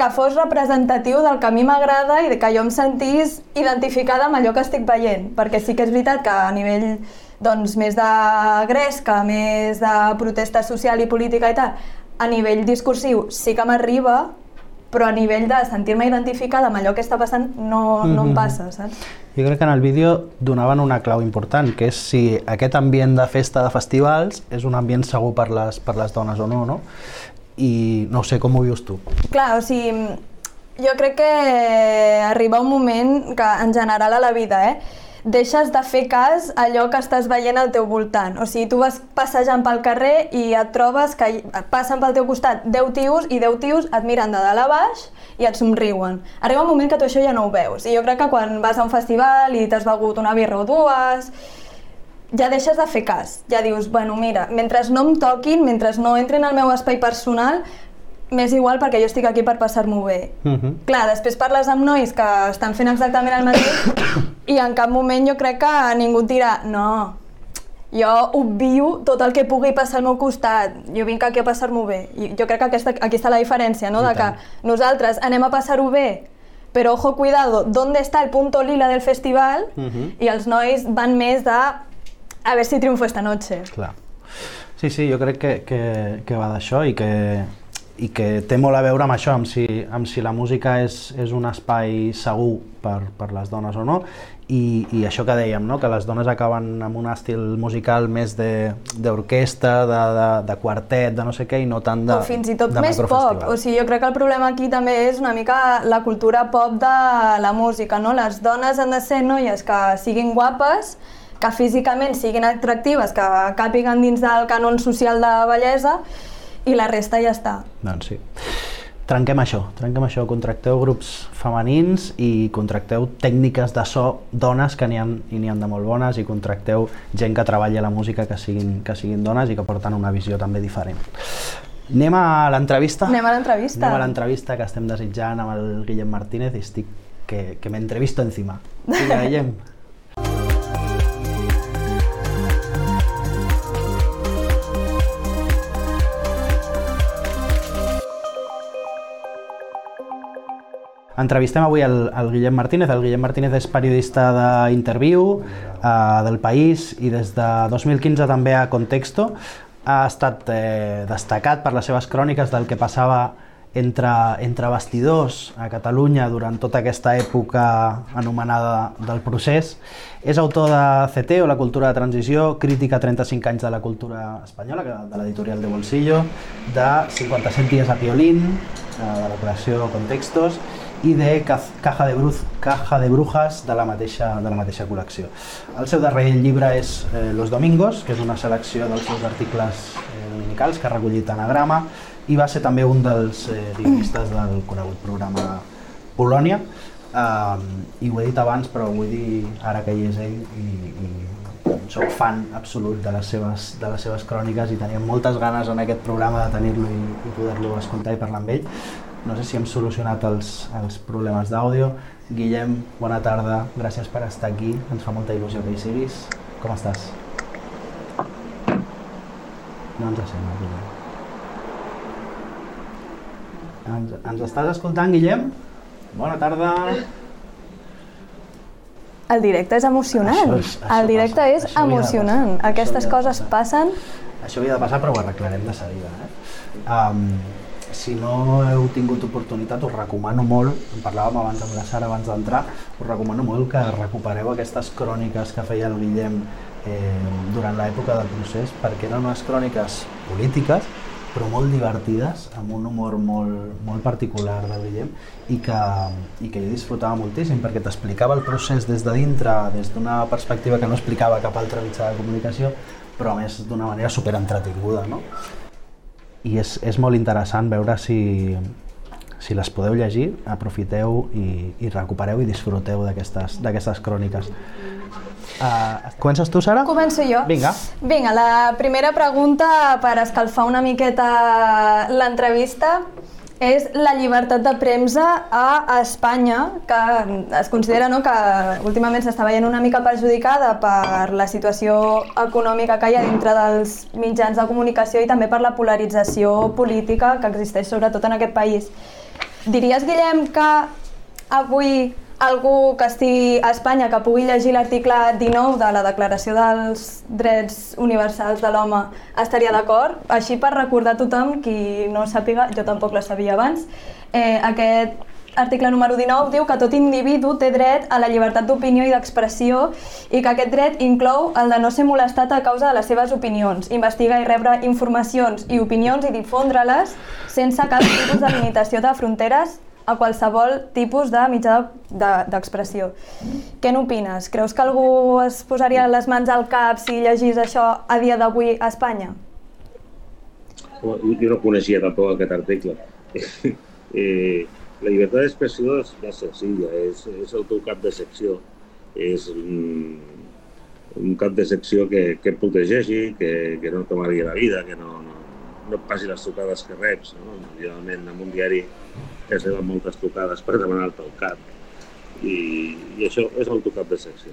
Speaker 2: que fos representatiu del que a mi m'agrada i de que jo em sentís identificada amb allò que estic veient, perquè sí que és veritat que a nivell doncs, més de gresca, més de protesta social i política i tal, a nivell discursiu sí que m'arriba, però a nivell de sentir-me identificada amb allò que està passant no, no em passa, saps?
Speaker 3: Jo crec que en el vídeo donaven una clau important, que és si aquest ambient de festa de festivals és un ambient segur per les, per les dones o no, no? I no sé, com ho vius tu?
Speaker 2: Clar, o sigui, jo crec que arriba un moment que en general a la vida, eh, deixes de fer cas a allò que estàs veient al teu voltant. O sigui, tu vas passejant pel carrer i et trobes que passen pel teu costat 10 tios i 10 tios et miren de dalt a baix i et somriuen. Arriba un moment que tu això ja no ho veus. I jo crec que quan vas a un festival i t'has begut una birra o dues, ja deixes de fer cas. Ja dius, bueno, mira, mentre no em toquin, mentre no entrin al meu espai personal, m'és igual perquè jo estic aquí per passar-m'ho bé.
Speaker 3: Uh -huh.
Speaker 2: Clar, després parles amb nois que estan fent exactament el mateix i en cap moment jo crec que ningú dirà no, jo obvio tot el que pugui passar al meu costat, jo vinc aquí a passar-m'ho bé. I jo crec que aquesta, aquí està la diferència, no? De que nosaltres anem a passar-ho bé, però ojo, cuidado, ¿dónde está el punto lila del festival?
Speaker 3: Mhm.
Speaker 2: I els nois van més de a ver si triunfo esta noche.
Speaker 3: Clar. Sí, sí, jo crec que, que, que va d'això i que, i que té molt a veure amb això, amb si, amb si la música és, és un espai segur per, per les dones o no, i, i això que dèiem, no? que les dones acaben amb un estil musical més de- d'orquestra, de, de, de quartet, de no sé què, i no tant de
Speaker 2: o fins i tot
Speaker 3: de
Speaker 2: més pop. O sigui, jo crec que el problema aquí també és una mica la cultura pop de la música, no? Les dones han de ser noies que siguin guapes, que físicament siguin atractives, que càpiguen dins del canon social de bellesa, i la resta ja està.
Speaker 3: Doncs sí. Trenquem això, trenquem això, contracteu grups femenins i contracteu tècniques de so dones que n'hi ha, i n'hi ha de molt bones i contracteu gent que treballi a la música que siguin, que siguin dones i que porten una visió també diferent. Anem a l'entrevista?
Speaker 2: Anem a l'entrevista.
Speaker 3: Anem a l'entrevista que estem desitjant amb el Guillem Martínez i estic que, que m'entrevisto encima. Vinga, Guillem. Entrevistem avui el, el Guillem Martínez. El Guillem Martínez és periodista d'Interviu, eh, del País i des de 2015 també a Contexto. Ha estat eh, destacat per les seves cròniques del que passava entre, entre vestidors a Catalunya durant tota aquesta època anomenada del procés. És autor de CT o la cultura de transició, crítica a 35 anys de la cultura espanyola, de l'editorial de Bolsillo, de 57 dies a Piolín, eh, de la col·lecció Contextos, i de Caja de, Bruz, Caja de Brujas de la mateixa, de la mateixa col·lecció. El seu darrer llibre és eh, Los Domingos, que és una selecció dels seus articles eh, dominicals que ha recollit anagrama i va ser també un dels eh, guionistes del conegut programa Polònia. Um, I ho he dit abans, però vull dir ara que hi és ell i, i soc fan absolut de les, seves, de les seves cròniques i teníem moltes ganes en aquest programa de tenir-lo i, i poder-lo escoltar i parlar amb ell. No sé si hem solucionat els, els problemes d'àudio. Guillem, bona tarda, gràcies per estar aquí, ens fa molta il·lusió que hi siguis. Com estàs? No ens sent, Guillem. Ens, ens estàs escoltant, Guillem? Bona tarda.
Speaker 2: El directe és emocionant. Això és, això el directe passa, és emocionant. Aquestes coses passen.
Speaker 3: Això havia de passar, però ho arreglarem de seguida. Eh? Um, si no heu tingut oportunitat, us recomano molt, en parlàvem abans amb la Sara abans d'entrar, us recomano molt que recupereu aquestes cròniques que feia el Guillem eh, durant l'època del procés, perquè eren unes cròniques polítiques, però molt divertides, amb un humor molt, molt particular del Guillem i que, i que jo disfrutava moltíssim perquè t'explicava el procés des de dintre, des d'una perspectiva que no explicava cap altre mitjà de comunicació, però a més d'una manera super entretinguda. No? I és, és molt interessant veure si, si les podeu llegir, aprofiteu i, i recupereu i disfruteu d'aquestes cròniques. Uh, comences tu, Sara?
Speaker 2: Començo jo.
Speaker 3: Vinga.
Speaker 2: Vinga, la primera pregunta per escalfar una miqueta l'entrevista és la llibertat de premsa a Espanya, que es considera no, que últimament s'està veient una mica perjudicada per la situació econòmica que hi ha dintre dels mitjans de comunicació i també per la polarització política que existeix sobretot en aquest país. Diries, Guillem, que avui algú que estigui a Espanya que pugui llegir l'article 19 de la Declaració dels Drets Universals de l'Home estaria d'acord. Així per recordar a tothom, qui no sàpiga, jo tampoc la sabia abans, eh, aquest article número 19 diu que tot individu té dret a la llibertat d'opinió i d'expressió i que aquest dret inclou el de no ser molestat a causa de les seves opinions, investigar i rebre informacions i opinions i difondre-les sense cap tipus de limitació de fronteres a qualsevol tipus de mitjà d'expressió. De, Què n'opines? Creus que algú es posaria les mans al cap si llegís això a dia d'avui a Espanya?
Speaker 8: Jo no coneixia tampoc aquest article. eh, la llibertat d'expressió és més senzilla, és, és el teu cap de secció. És un, un cap de secció que, que et protegeixi, que, que no t'amagui la vida, que no, no, no et passi les trucades que reps. No? Generalment, en un diari que es reben moltes trucades per demanar-te el cap. I, I això és el teu cap de secció.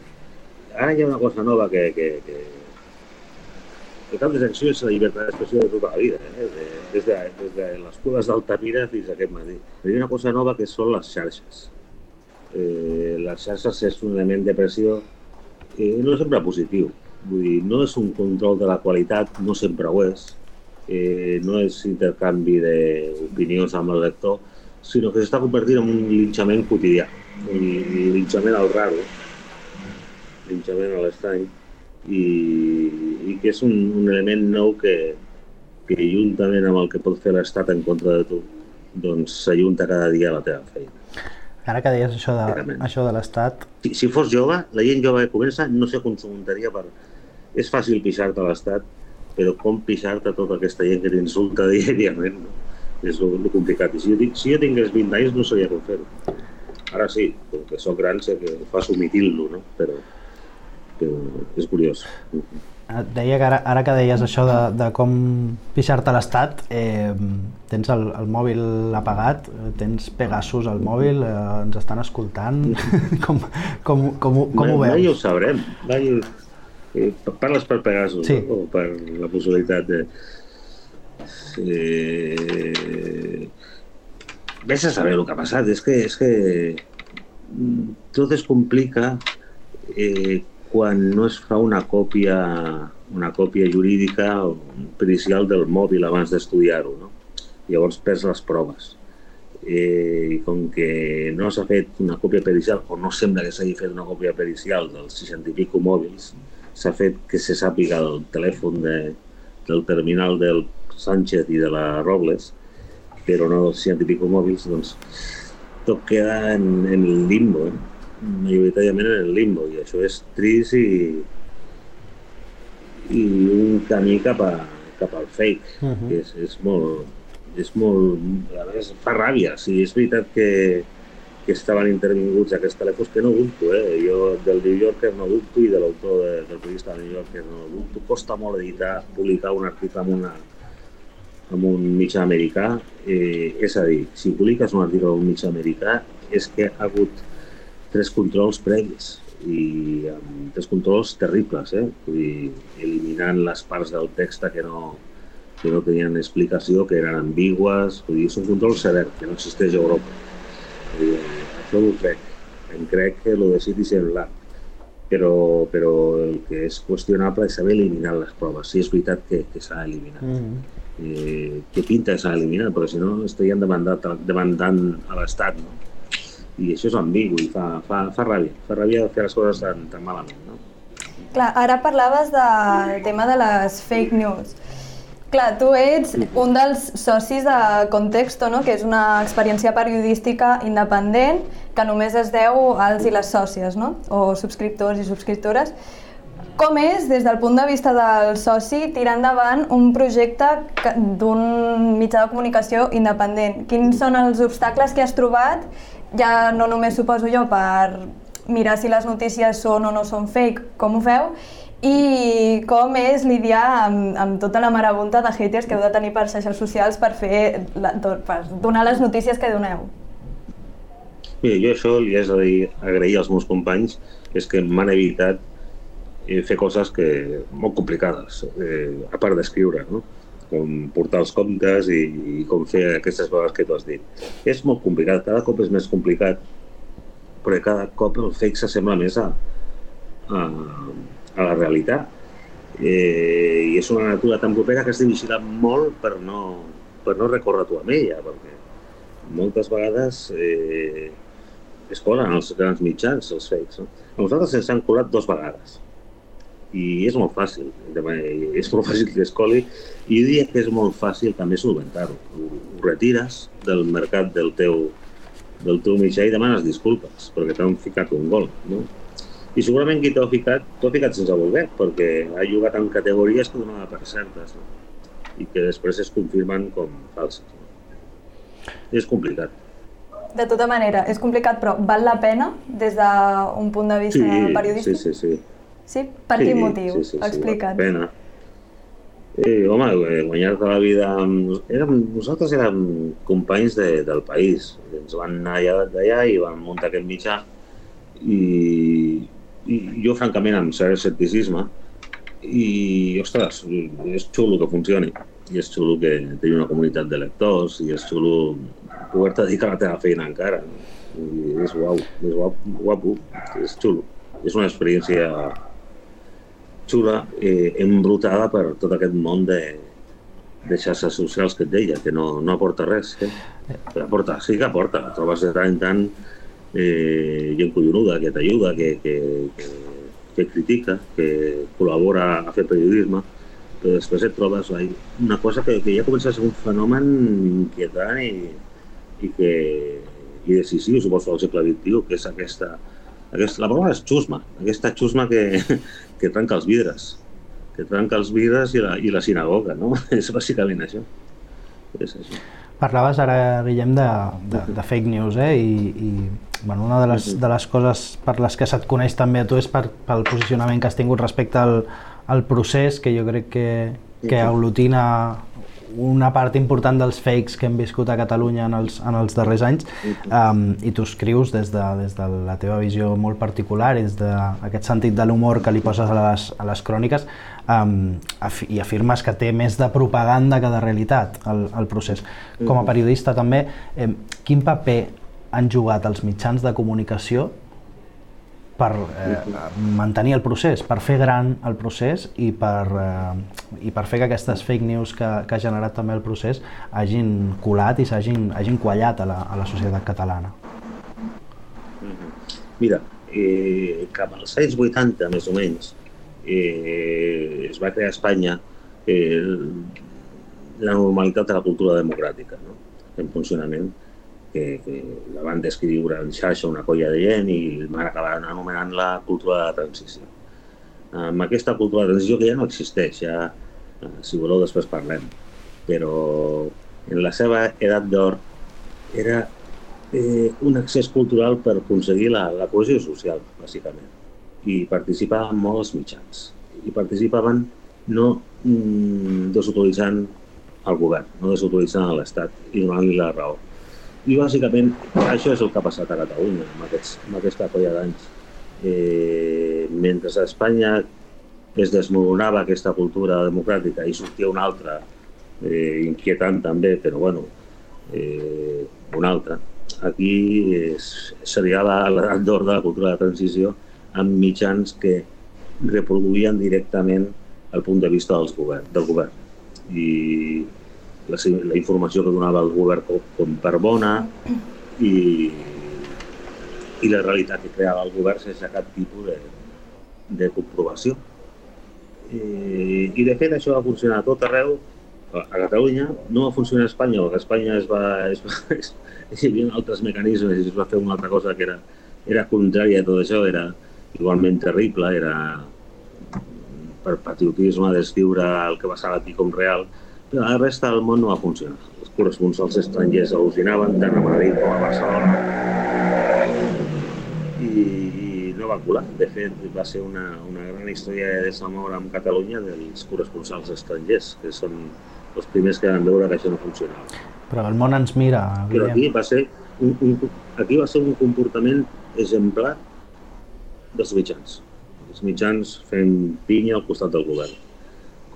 Speaker 8: Ara hi ha una cosa nova que, que, que el cap de secció és la llibertat d'expressió de tota la vida, eh? de, des, de, des de les cules d'Altamira fins a aquest matí. Hi ha una cosa nova que són les xarxes. Eh, les xarxes és un element de pressió que no sempre positiu. Vull dir, no és un control de la qualitat, no sempre ho és, eh, no és intercanvi d'opinions amb el lector, sinó que s'està convertint en un linxament quotidià, un linxament al raro, linxament a l'estrany, i, i que és un, un element nou que, que juntament amb el que pot fer l'Estat en contra de tu, doncs s'ajunta cada dia a la teva feina.
Speaker 3: Ara que deies això de, això de l'Estat...
Speaker 8: Si, si fos jove, la gent jove que comença no sé com s'ho muntaria per... És fàcil pixar-te a l'Estat, però com pixar-te tota aquesta gent que t'insulta diàriament, no? és el, el complicat. I si jo, si jo tingués 20 anys no sabia com fer-ho. Ara sí, com que sóc gran sé que fa omitir-lo, no? però, però és curiós.
Speaker 3: Et deia que ara, ara que deies això de, de com pixar-te l'estat, eh, tens el, el mòbil apagat, tens Pegasus al mòbil, eh, ens estan escoltant, com, com, com, com
Speaker 8: mai,
Speaker 3: ho veus?
Speaker 8: Mai ho sabrem. Mai, eh, parles per Pegasus
Speaker 3: Sí.
Speaker 8: no? o per la possibilitat de... Eh, Ves a saber el que ha passat. És que, és que mm, tot es complica eh, quan no es fa una còpia una còpia jurídica o pericial del mòbil abans d'estudiar-ho. No? Llavors perds les proves. Eh, I com que no s'ha fet una còpia pericial, o no sembla que s'hagi fet una còpia pericial dels 60 i pico mòbils, s'ha fet que se sàpiga el telèfon de, del terminal del Sánchez i de la Robles, però no dels 60 i pico mòbils, doncs tot queda en, en el limbo, eh? majoritàriament en el limbo, i això és trist i, i un camí cap, a, cap al fake, uh -huh. que és, és molt, és molt, a més fa ràbia, sí, és veritat que, que estaven intervinguts aquests telèfons que no dubto, eh? jo del New Yorker no dubto i de l'autor de, del periodista del New Yorker no dubto, costa molt editar, publicar un article amb una amb un mitjà americà, eh, és a dir, si publiques un article amb un mitjà americà és que ha hagut tres controls previs i amb tres controls terribles, eh? Vull dir, eliminant les parts del text que no, que no tenien explicació, que eren ambigües, vull dir, és un control sever que no existeix a Europa. Dir, això ho crec, em crec que el de Citizen Lab, però, però el que és qüestionable és saber eliminar les proves, si és veritat que, que s'ha eliminat. Mm -hmm. eh, què pinta que s'ha eliminat? Perquè si no estaríem demandant, demandant a l'Estat, no? i això és ambigu i fa, fa, fa ràbia, fa ràbia fer les coses tan, tan malament. No?
Speaker 2: Clar, ara parlaves del tema de les fake news. Clar, tu ets un dels socis de Contexto, no? que és una experiència periodística independent que només es deu als i les sòcies, no? o subscriptors i subscriptores. Com és, des del punt de vista del soci, tirar endavant un projecte d'un mitjà de comunicació independent? Quins són els obstacles que has trobat, ja no només suposo jo per mirar si les notícies són o no són fake, com ho feu, i com és lidiar amb, amb tota la marabunta de haters que heu de tenir per xarxes socials per, fer la, per donar les notícies que doneu.
Speaker 8: Mira, jo això li dir, agrair als meus companys és que m'han evitat eh, fer coses que molt complicades, eh, a part d'escriure, no? com portar els comptes i, i com fer aquestes coses que tu has dit. És molt complicat, cada cop és més complicat, perquè cada cop el fake s'assembla més a, a, a la realitat. Eh, I és una natura tan propera que has de vigilar molt per no, per no recórrer tu amb ella, perquè moltes vegades eh, es colen els grans mitjans, els fakes. No? A nosaltres ens han colat dues vegades i és molt fàcil, és molt fàcil que es coli i jo diria que és molt fàcil també solventar-ho. Ho, ho retires del mercat del teu, del teu mitjà i demanes disculpes perquè t'han ficat un gol. No? I segurament qui t'ha ficat, t'ha ficat sense voler, perquè ha jugat en categories que donava per certes no? i que després es confirmen com falses. No? És complicat.
Speaker 2: De tota manera, és complicat, però val la pena des d'un punt de vista
Speaker 8: sí,
Speaker 2: periodístic?
Speaker 8: Sí, sí, sí.
Speaker 2: Sí? Per
Speaker 8: sí,
Speaker 2: quin motiu?
Speaker 8: Sí, sí,
Speaker 2: Explica'ns.
Speaker 8: Sí, pena. Eh, home, guanyar tota la vida... Érem, nosaltres érem companys de, del país. Ens van anar allà d'allà i van muntar aquest mitjà i, i jo, francament, amb cert escepticisme i, ostres, és xulo que funcioni i és xulo que tingui una comunitat de lectors i és xulo poder-te dedicar a la teva feina encara. I és guau, és guapo, guapo, és xulo. És una experiència xula, eh, embrutada per tot aquest món de, de xarxes socials que et deia, que no, no aporta res. Eh? Aporta, sí que aporta. Trobes de tant en tant eh, gent collonuda que t'ajuda, que, que, que, que critica, que col·labora a fer periodisme, però després et trobes una cosa que, que ja comença a ser un fenomen inquietant i, i, que, i decisiu, suposo, al segle XXI, que és aquesta, aquesta la paraula és xusma, aquesta xusma que, que trenca els vidres, que trenca els vidres i la, i la sinagoga, no? És bàsicament això. És això.
Speaker 3: Parlaves ara, Guillem, de, de, de fake news, eh? I, i bueno, una de les, de les coses per les que se't coneix també a tu és per, pel posicionament que has tingut respecte al, al procés, que jo crec que, que aglutina una part important dels fakes que hem viscut a Catalunya en els, en els darrers anys. Um, i tu escrius des de, des de la teva visió molt particular i des d'aquest sentit de l'humor que li poses a les, a les cròniques um, af i afirmes que té més de propaganda que de realitat el, el procés. Com a periodista també, eh, quin paper han jugat els mitjans de comunicació per eh, mantenir el procés, per fer gran el procés i per, eh, i per fer que aquestes fake news que, que ha generat també el procés hagin colat i s'hagin hagin quallat a la, a la societat catalana.
Speaker 8: Mira, eh, cap als anys 80, més o menys, eh, es va crear a Espanya eh, la normalitat de la cultura democràtica no? en funcionament que, que la van descriure en xarxa una colla de gent i van acabar anomenant la cultura de la transició. Amb aquesta cultura de transició que ja no existeix, ja, eh, si voleu després parlem, però en la seva edat d'or era eh, un accés cultural per aconseguir la, la cohesió social, bàsicament. I participaven molts mitjans. I participaven no mm, desutilitzant el govern, no desutilitzant l'Estat i donant-li la raó, i bàsicament això és el que ha passat a Catalunya amb, aquests, amb aquesta colla d'anys. Eh, mentre a Espanya es desmoronava aquesta cultura democràtica i sortia una altra, eh, inquietant també, però bueno, eh, una altra. Aquí és, seria l'edat d'or de la cultura de transició amb mitjans que reproduïen directament el punt de vista dels govern, del govern. I la, la informació que donava el govern com, com per bona i, i la realitat que creava el govern sense cap tipus de, de comprovació. I, I de fet això va funcionar a tot arreu, a Catalunya, no va funcionar a Espanya, perquè a Espanya es va, es va, es, hi havia altres mecanismes i es va fer una altra cosa que era, era contrària a tot això, era igualment terrible, era per patriotisme descriure el que passava aquí com real, però la resta del món no va funcionar. Els corresponsals estrangers al·lucinaven tant a Madrid com a Barcelona i, i no va colar. De fet, va ser una, una gran història de desamor amb Catalunya dels corresponsals estrangers, que són els primers que van veure que això no funcionava.
Speaker 3: Però el món ens mira,
Speaker 8: Però aquí va ser un, un, aquí va ser un comportament exemplar dels mitjans. Els mitjans fent pinya al costat del govern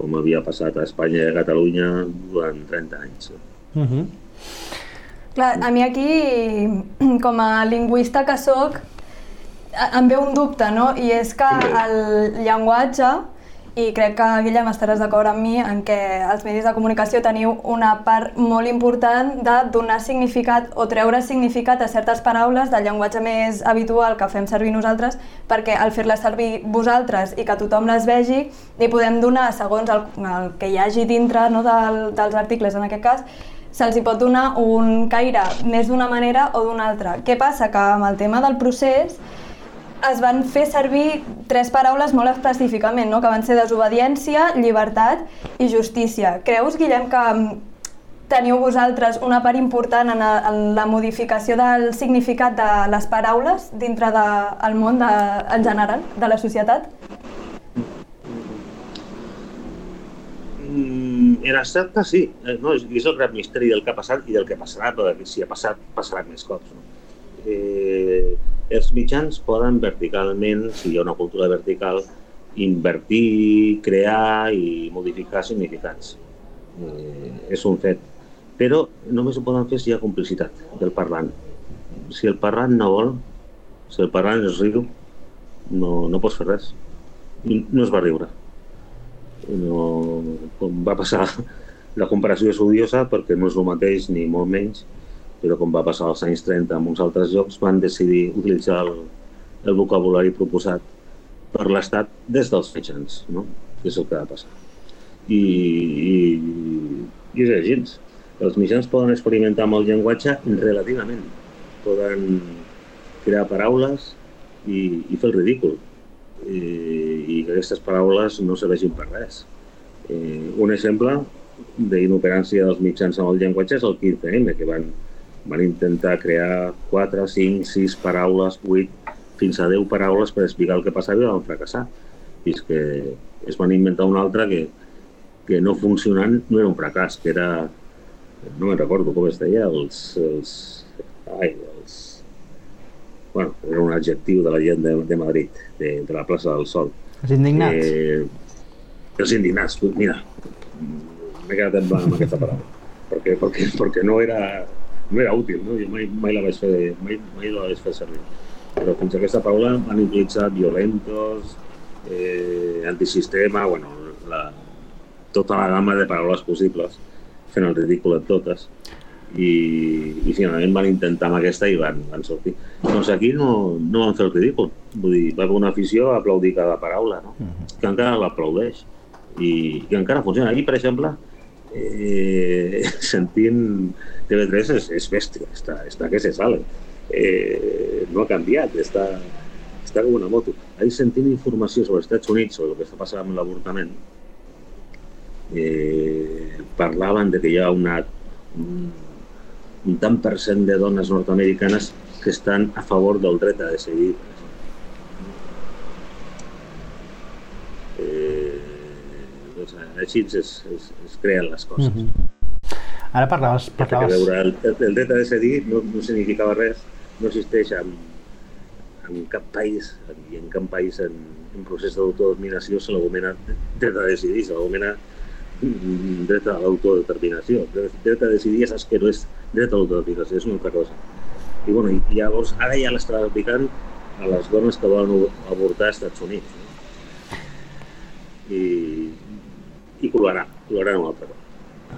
Speaker 8: com havia passat a Espanya i a Catalunya durant 30 anys. Uh -huh.
Speaker 2: Clar, a mi aquí, com a lingüista que sóc, em ve un dubte, no? I és que el llenguatge i crec que, Guillem, estaràs d'acord amb mi en què els medis de comunicació teniu una part molt important de donar significat o treure significat a certes paraules del llenguatge més habitual que fem servir nosaltres, perquè al fer-les servir vosaltres i que tothom les vegi, li podem donar, segons el, el que hi hagi dintre no, del, dels articles en aquest cas, se'ls pot donar un caire més d'una manera o d'una altra. Què passa? Que amb el tema del procés es van fer servir tres paraules molt específicament, no? que van ser desobediència, llibertat i justícia. Creus, Guillem, que mm, teniu vosaltres una part important en, a, en la modificació del significat de les paraules dintre del de, món de, en general, de la societat?
Speaker 8: Mm, en exacte, sí. Eh, no, és, és el gran misteri del que ha passat i del que passarà, perquè si ha passat, passarà més cops. No? Eh, els mitjans poden verticalment, si hi ha una cultura vertical, invertir, crear i modificar significats. Eh, és un fet. Però només ho poden fer si hi ha complicitat del parlant. Si el parlant no vol, si el parlant es riu, no, no pots fer res. No es va riure. No, com va passar, la comparació és odiosa perquè no és el mateix ni molt menys, però com va passar als anys 30 en uns altres llocs, van decidir utilitzar el, el vocabulari proposat per l'Estat des dels mitjans, no? és el que va passar. I, i, i és així. Els mitjans poden experimentar amb el llenguatge relativament. Poden crear paraules i, i fer el ridícul. eh, i que aquestes paraules no serveixin per res. Eh, un exemple d'inoperància dels mitjans amb el llenguatge és el 15M, que van, van intentar crear 4, 5, 6 paraules, 8, fins a 10 paraules per explicar el que passava i van fracassar. Fins que es van inventar una altra que, que no funcionant no era un fracàs, que era, no me'n recordo com es deia, els, els, ai, els, bueno, era un adjectiu de la gent de, de Madrid, de, de la plaça del Sol.
Speaker 3: Els indignats?
Speaker 8: Eh, els indignats, mira, m'he quedat en blanc amb aquesta paraula, perquè, perquè, perquè no era, no era útil, no? jo mai, mai, la vaig fer, mai, mai la vaig fer servir. Però fins a aquesta paraula han utilitzat violentos, eh, antisistema, bueno, la, tota la gamma de paraules possibles, fent el ridícul en totes, i, i finalment van intentar amb aquesta i van, van sortir. Doncs aquí no, no van fer el ridícul, vull dir, va haver una afició a aplaudir cada paraula, no? que encara l'aplaudeix i, i encara funciona. Ahir, per exemple, eh, sentint TV3 és, és bèstia, està, està que se sale. Eh, no ha canviat, està, està com una moto. Ahir sentint informació sobre els Estats Units, sobre el que està passant amb l'avortament, eh, parlaven de que hi ha una, un, un tant per cent de dones nord-americanes que estan a favor del dret a decidir. Eh, doncs així es, es, es creen les coses. Mm -hmm.
Speaker 3: Ara parlaves... parlaves...
Speaker 8: Veure, el, el dret a decidir no, no significava res, no existeix en, en cap país, i en cap país en, en procés d'autodeterminació se l'anomena dret a decidir, se l'anomena dret a l'autodeterminació. Dret a decidir saps que no és dret a l'autodeterminació, és una altra cosa. I, bueno, i llavors ara ja l'està aplicant a les dones que volen avortar als Estats Units. No? I, i colarà, colarà una altra cosa.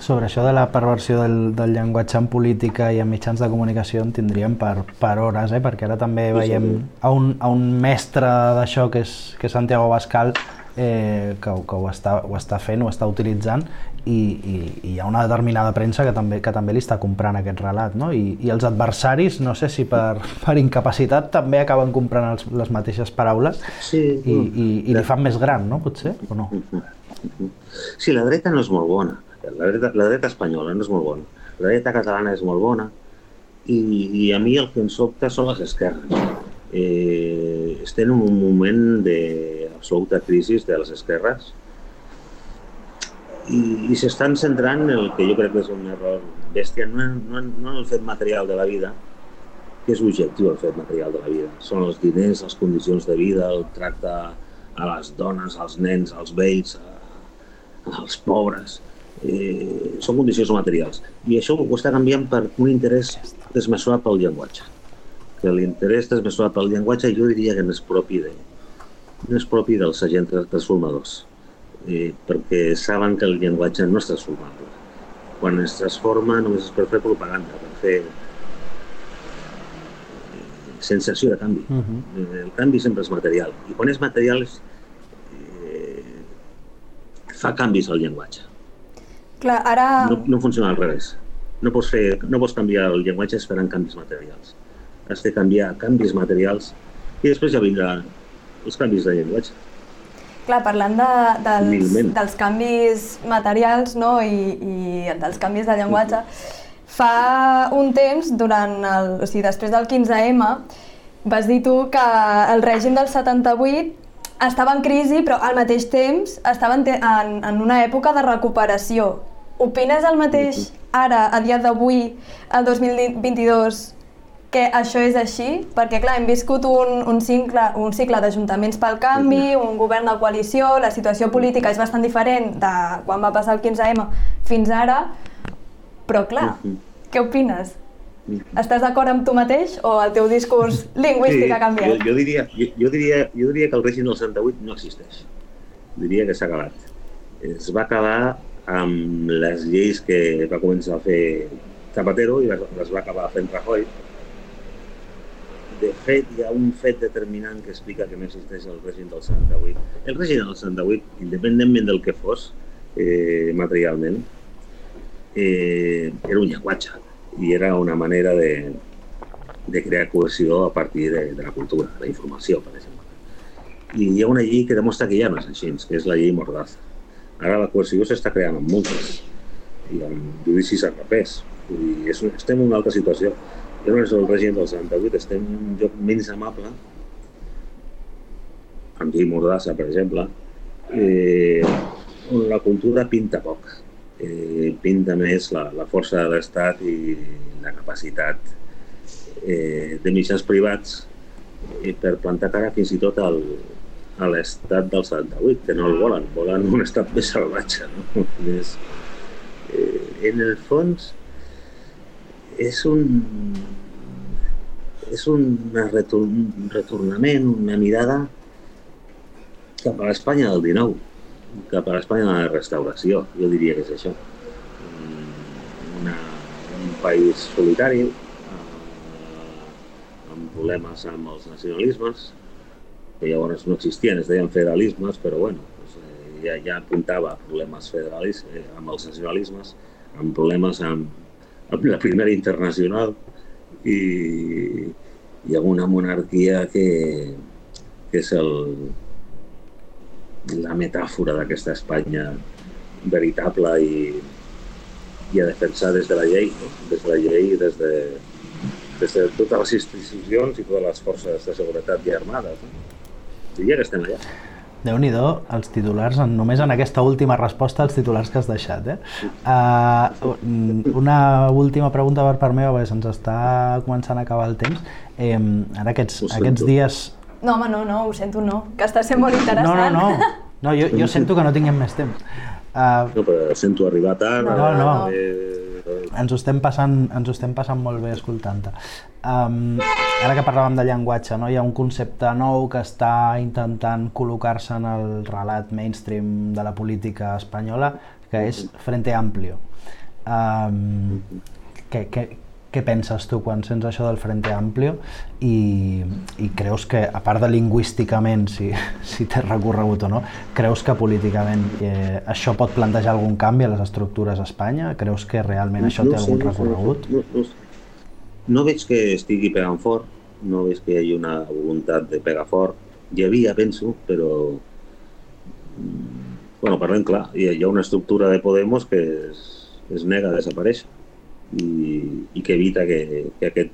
Speaker 3: Sobre això de la perversió del, del llenguatge en política i en mitjans de comunicació en tindríem per, per hores, eh? perquè ara també veiem a un, a un mestre d'això que, és, que és Santiago Bascal eh, que, que ho, està, ho està fent, ho està utilitzant i, i, i hi ha una determinada premsa que també, que també li està comprant aquest relat no? I, i els adversaris, no sé si per, per incapacitat també acaben comprant els, les mateixes paraules
Speaker 8: sí,
Speaker 3: i, i, i li fan més gran, no? potser, o no?
Speaker 8: Sí, la dreta no és molt bona, la dreta, la dreta espanyola no és molt bona, la dreta catalana és molt bona. I, i a mi el que em sobta són les esquerres. Eh, estem en un moment d'absoluta crisi de les esquerres. I, i s'estan centrant en el que jo crec que és un error bèstia, no, no, no en el fet material de la vida, que és objectiu el fet material de la vida. Són els diners, les condicions de vida, el tracte a les dones, als nens, als vells, als pobres. Eh, són condicions materials. I això ho està canviant per un interès desmesurat pel llenguatge. Que l'interès desmesurat pel llenguatge jo diria que no és propi, de, no és propi dels agents transformadors. Eh, perquè saben que el llenguatge no és transformable. Quan es transforma només és per fer propaganda, per fer sensació de canvi. Uh -huh. El canvi sempre és material. I quan és material és, eh, fa canvis al llenguatge.
Speaker 2: Clar, ara...
Speaker 8: No, no funciona al revés. No pots, fer, no pots canviar el llenguatge esperant canvis materials. Has de canviar canvis materials i després ja vindran els canvis de llenguatge.
Speaker 2: Clar, parlant de, dels, dels canvis materials no? I, i dels canvis de llenguatge, fa un temps, durant el, o sigui, després del 15M, vas dir tu que el règim del 78 estava en crisi, però al mateix temps estava en, en, en una època de recuperació. Opines el mateix ara, a dia d'avui, el 2022, que això és així? Perquè, clar, hem viscut un, un cicle, un cicle d'ajuntaments pel canvi, un govern de coalició, la situació política és bastant diferent de quan va passar el 15M fins ara, però, clar, què opines? Estàs d'acord amb tu mateix o el teu discurs lingüístic
Speaker 8: sí,
Speaker 2: ha canviat?
Speaker 8: Jo, jo, diria, jo, jo, diria, jo diria que el règim del 78 no existeix. Diria que s'ha acabat. Es va acabar amb les lleis que va començar a fer Zapatero i les va acabar fent Rajoy. De fet, hi ha un fet determinant que explica que no existeix el règim del 78. El règim del 78, independentment del que fos, eh, materialment, eh, era un llenguatge i era una manera de, de crear cohesió a partir de, de la cultura, la informació, per exemple. I hi ha una llei que demostra que ja no és així, que és la llei Mordaza. Ara la coerció s'està creant amb multes i amb judicis a rapés. Vull dir, és, estem en una altra situació. Ja no és el règim del 78, estem en un lloc menys amable, amb llei Mordassa, per exemple, eh, on la cultura pinta poc. Eh, pinta més la, la força de l'Estat i la capacitat eh, de mitjans privats eh, per plantar cara fins i tot al, a l'estat del 78, que no el volen, volen un estat més salvatge. No? És, eh, en el fons, és un és un retornament, una mirada cap a l'Espanya del 19, cap a l'Espanya de la restauració, jo diria que és això. Una, un país solitari, eh, amb problemes amb els nacionalismes, que llavors no existien, es deien federalismes, però bueno, doncs, eh, ja, ja apuntava problemes federalistes eh, amb els nacionalismes, amb problemes amb, amb la primera internacional i, i amb una monarquia que, que és el, la metàfora d'aquesta Espanya veritable i, i a defensar des de la llei, no? des de la llei i des de, des de totes les institucions i totes les forces de seguretat i armades. No? Diria que estem allà.
Speaker 3: déu nhi els titulars, només en aquesta última resposta als titulars que has deixat. Eh? Uh, una última pregunta per part meva, perquè se'ns està començant a acabar el temps. Eh, ara aquests, aquests dies
Speaker 2: no, home, no, no, ho sento, no, que està sent molt interessant.
Speaker 3: No, no, no, no jo, jo sento que no tinguem més temps.
Speaker 8: Uh, no, però sento arribar tard.
Speaker 3: No, no. no. Eh, ens ho estem passant, ens ho estem passant molt bé escoltant-te. Um, ara que parlàvem de llenguatge, no? hi ha un concepte nou que està intentant col·locar-se en el relat mainstream de la política espanyola, que és Frente Amplio. Um, que, que, què penses tu quan sents això del Frente Amplio i, i creus que, a part de lingüísticament, si, si té recorregut o no, creus que políticament eh, això pot plantejar algun canvi a les estructures a Espanya? Creus que realment això no té algun recorregut?
Speaker 8: No, no, no, no veig que estigui pegant fort, no veig que hi hagi una voluntat de pegar fort. Hi havia, penso, però... Mm, bueno, parlem clar, hi ha una estructura de Podemos que es, es nega a desaparèixer i, i que evita que, que aquest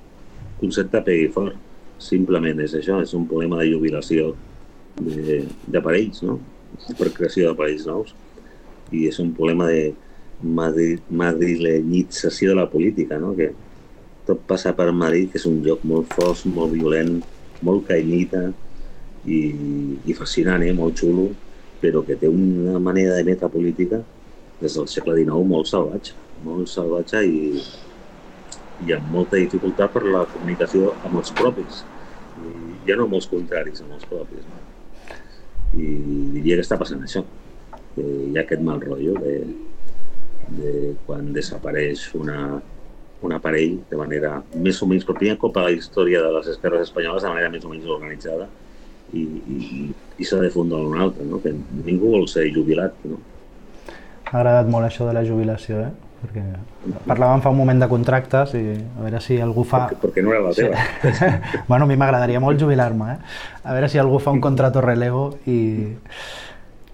Speaker 8: concepte pegui fort. Simplement és això, és un problema de jubilació d'aparells, no? per creació d'aparells nous. I és un problema de madrilenyització de la política, no? que tot passa per Madrid, que és un lloc molt fos, molt violent, molt caïnita i, i fascinant, eh? molt xulo, però que té una manera de meta política des del segle XIX molt salvatge molt salvatge i, i amb molta dificultat per la comunicació amb els propis. I ja no amb els contraris, amb els propis. No? I diria que està passant això, que hi ha aquest mal rotllo de, de quan desapareix una, un aparell de manera més o menys, per primer cop a la història de les esquerres espanyoles de manera més o menys organitzada i, i, i s'ha de fundar un altre, no? que ningú vol ser jubilat. No?
Speaker 3: M'ha agradat molt això de la jubilació, eh? Perquè parlàvem fa un moment de contractes i a veure si algú fa...
Speaker 8: Perquè, perquè no era la teva.
Speaker 3: Sí. bueno, a mi m'agradaria molt jubilar-me, eh? A veure si algú fa un contrato relevo i...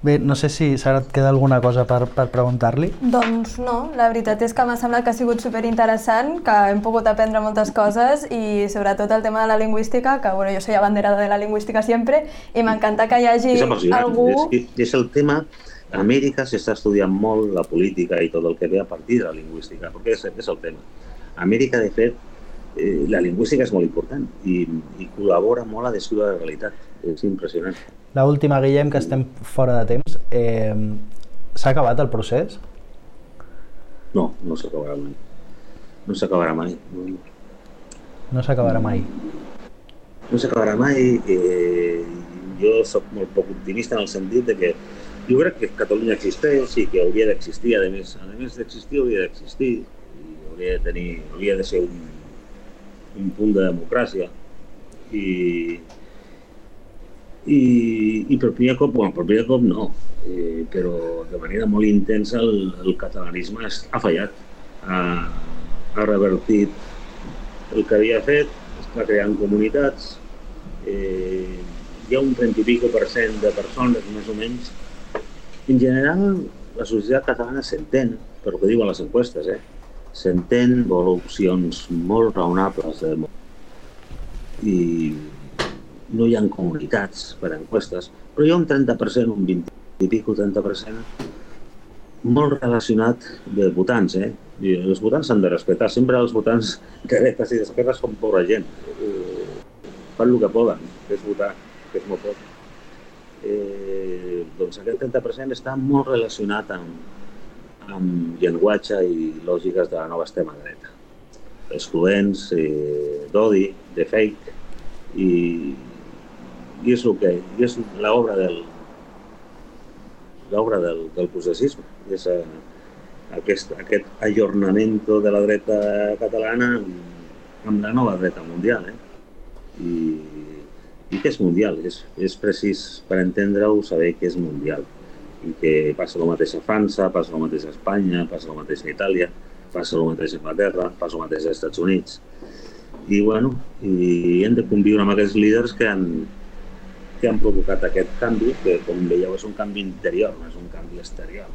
Speaker 3: Bé, no sé si Sara et queda alguna cosa per, per preguntar-li.
Speaker 2: Doncs no, la veritat és que m'ha semblat que ha sigut superinteressant, que hem pogut aprendre moltes coses i sobretot el tema de la lingüística, que bueno, jo soy abanderada de la lingüística sempre i m'encanta que hi hagi és algú...
Speaker 8: És, és el tema a Amèrica s'està estudiant molt la política i tot el que ve a partir de la lingüística, perquè és, és el tema. A Amèrica, de fet, eh, la lingüística és molt important i, i col·labora molt a descriure la realitat. És impressionant.
Speaker 3: La última, Guillem, que estem fora de temps. Eh, S'ha acabat el procés?
Speaker 8: No, no s'acabarà mai. No s'acabarà mai. No,
Speaker 3: s'acabarà mai.
Speaker 8: No s'acabarà mai. Eh, jo sóc molt poc optimista en el sentit de que jo crec que Catalunya existeix i que hauria d'existir, a més, a més d'existir hauria d'existir. I hauria de tenir, hauria de ser un, un punt de democràcia. I, i, i per primer cop, bueno, per primer cop no, eh, però de manera molt intensa el, el catalanisme ha fallat, ha, ha revertit el que havia fet, està creant comunitats, eh, hi ha un 30 i per cent de persones, més o menys. En general, la societat catalana s'entén, per el que diuen les enquestes, eh? s'entén, vol opcions molt raonables de i no hi ha comunitats per enquestes, però hi ha un 30%, un 20 i pico, 30% molt relacionat de votants, eh? I els votants s'han de respectar. Sempre els votants de dretes i d'esquerres són pobra gent. Eh, fan el que poden, que és votar, que és molt poc. Eh, doncs aquest 30% està molt relacionat amb, amb llenguatge i lògiques de la nova extrema dreta. Excloents, eh, d'odi, de fake, i, i és que i és l'obra del l'obra del, del processisme és eh, aquest, aquest ajornament de la dreta catalana amb la nova dreta mundial. Eh? I, i que és mundial, és, és precís per entendre-ho saber que és mundial. I que passa el mateix a França, passa el mateix a Espanya, passa el mateix a Itàlia, passa el mateix a Anglaterra, passa el mateix als Estats Units. I, bueno, i hem de conviure amb aquests líders que han, que han provocat aquest canvi, que com veieu és un canvi interior, no és un canvi exterior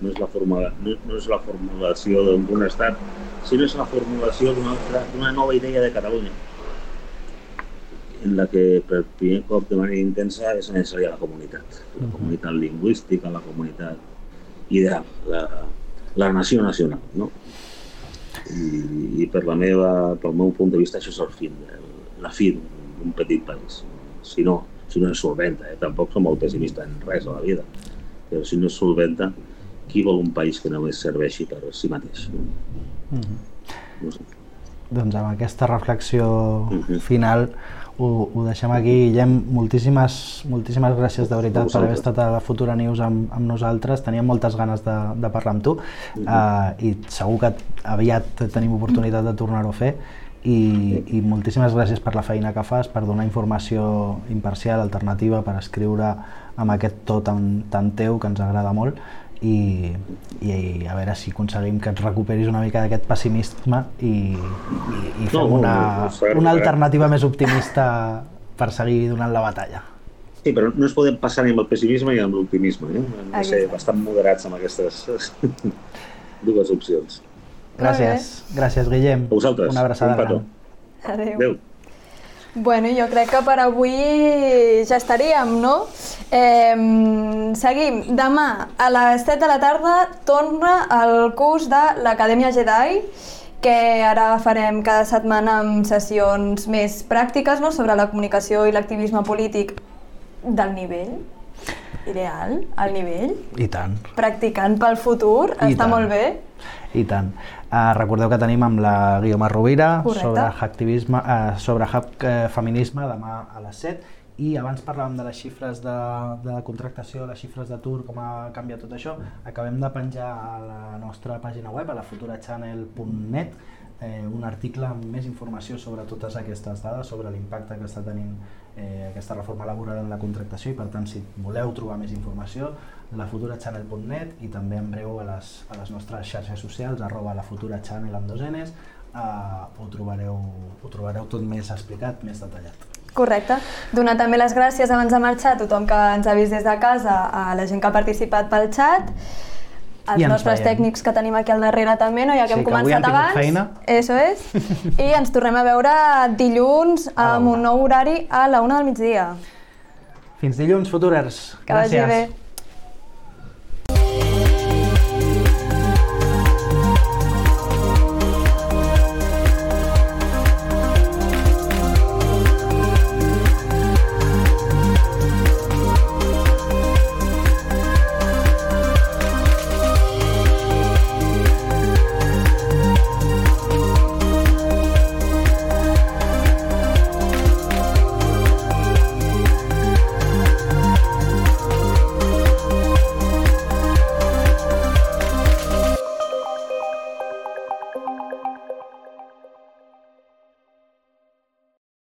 Speaker 8: no és la, formula, no, no és la formulació d'un estat, sinó és la formulació d'una nova idea de Catalunya en la que per primer cop de manera intensa és necessària la comunitat, la comunitat lingüística, la comunitat ideal, la, la nació nacional, no? I, i per la meva, pel meu punt de vista això és el fin, la fi d'un petit país. Si no, si no és solventa, eh? tampoc som molt pessimistes en res a la vida, però si no és solventa, qui vol un país que només serveixi per si mateix? Mm -hmm.
Speaker 3: no sé. Doncs amb aquesta reflexió mm -hmm. final ho, ho deixem aquí. Guillem, moltíssimes, moltíssimes gràcies de veritat per haver estat a la Futura News amb, amb nosaltres. Teníem moltes ganes de, de parlar amb tu mm -hmm. uh, i segur que aviat tenim oportunitat de tornar-ho a fer i, i moltíssimes gràcies per la feina que fas, per donar informació imparcial, alternativa, per escriure amb aquest to tan, tan teu que ens agrada molt i, i a veure si aconseguim que et recuperis una mica d'aquest pessimisme i, i, i fem no, una, no, una alternativa més optimista per seguir donant la batalla.
Speaker 8: Sí, però no es podem passar ni amb el pessimisme ni amb l'optimisme. Eh? Hem de ser bastant moderats amb aquestes dues opcions.
Speaker 3: Gràcies, gràcies Guillem.
Speaker 8: A vosaltres.
Speaker 3: Una abraçada un
Speaker 8: gran.
Speaker 2: Adéu. Adéu. Bueno, jo crec que per avui ja estaríem, no? Eh, seguim. Demà a les 7 de la tarda torna el curs de l'Acadèmia Jedi, que ara farem cada setmana amb sessions més pràctiques no? sobre la comunicació i l'activisme polític del nivell ideal, al nivell.
Speaker 3: I tant.
Speaker 2: Practicant pel futur, I està tant. molt bé.
Speaker 3: I tant. Uh, recordeu que tenim amb la Guioma Rovira Correcte. sobre activisme, uh, sobre hack, uh, feminisme demà a les 7 i abans parlàvem de les xifres de, de contractació, les xifres d'atur, com ha canviat tot això. Acabem de penjar a la nostra pàgina web, a la futurachannel.net, eh, un article amb més informació sobre totes aquestes dades, sobre l'impacte que està tenint eh, aquesta reforma laboral en la contractació i per tant si voleu trobar més informació lafuturachannel.net i també en breu a les, a les nostres xarxes socials arroba lafuturachannel amb dos Ns eh, ho, trobareu, ho trobareu tot més explicat, més detallat.
Speaker 2: Correcte. Donar també les gràcies abans de marxar a tothom que ens ha vist des de casa, a la gent que ha participat pel xat els nostres veiem. tècnics que tenim aquí al darrere també, no? ja que sí, hem que començat abans.
Speaker 3: Feina.
Speaker 2: Eso és. I ens tornem a veure dilluns amb un nou horari a la una del migdia.
Speaker 3: Fins dilluns, futurers.
Speaker 2: Que
Speaker 3: Gràcies.
Speaker 2: vagi bé.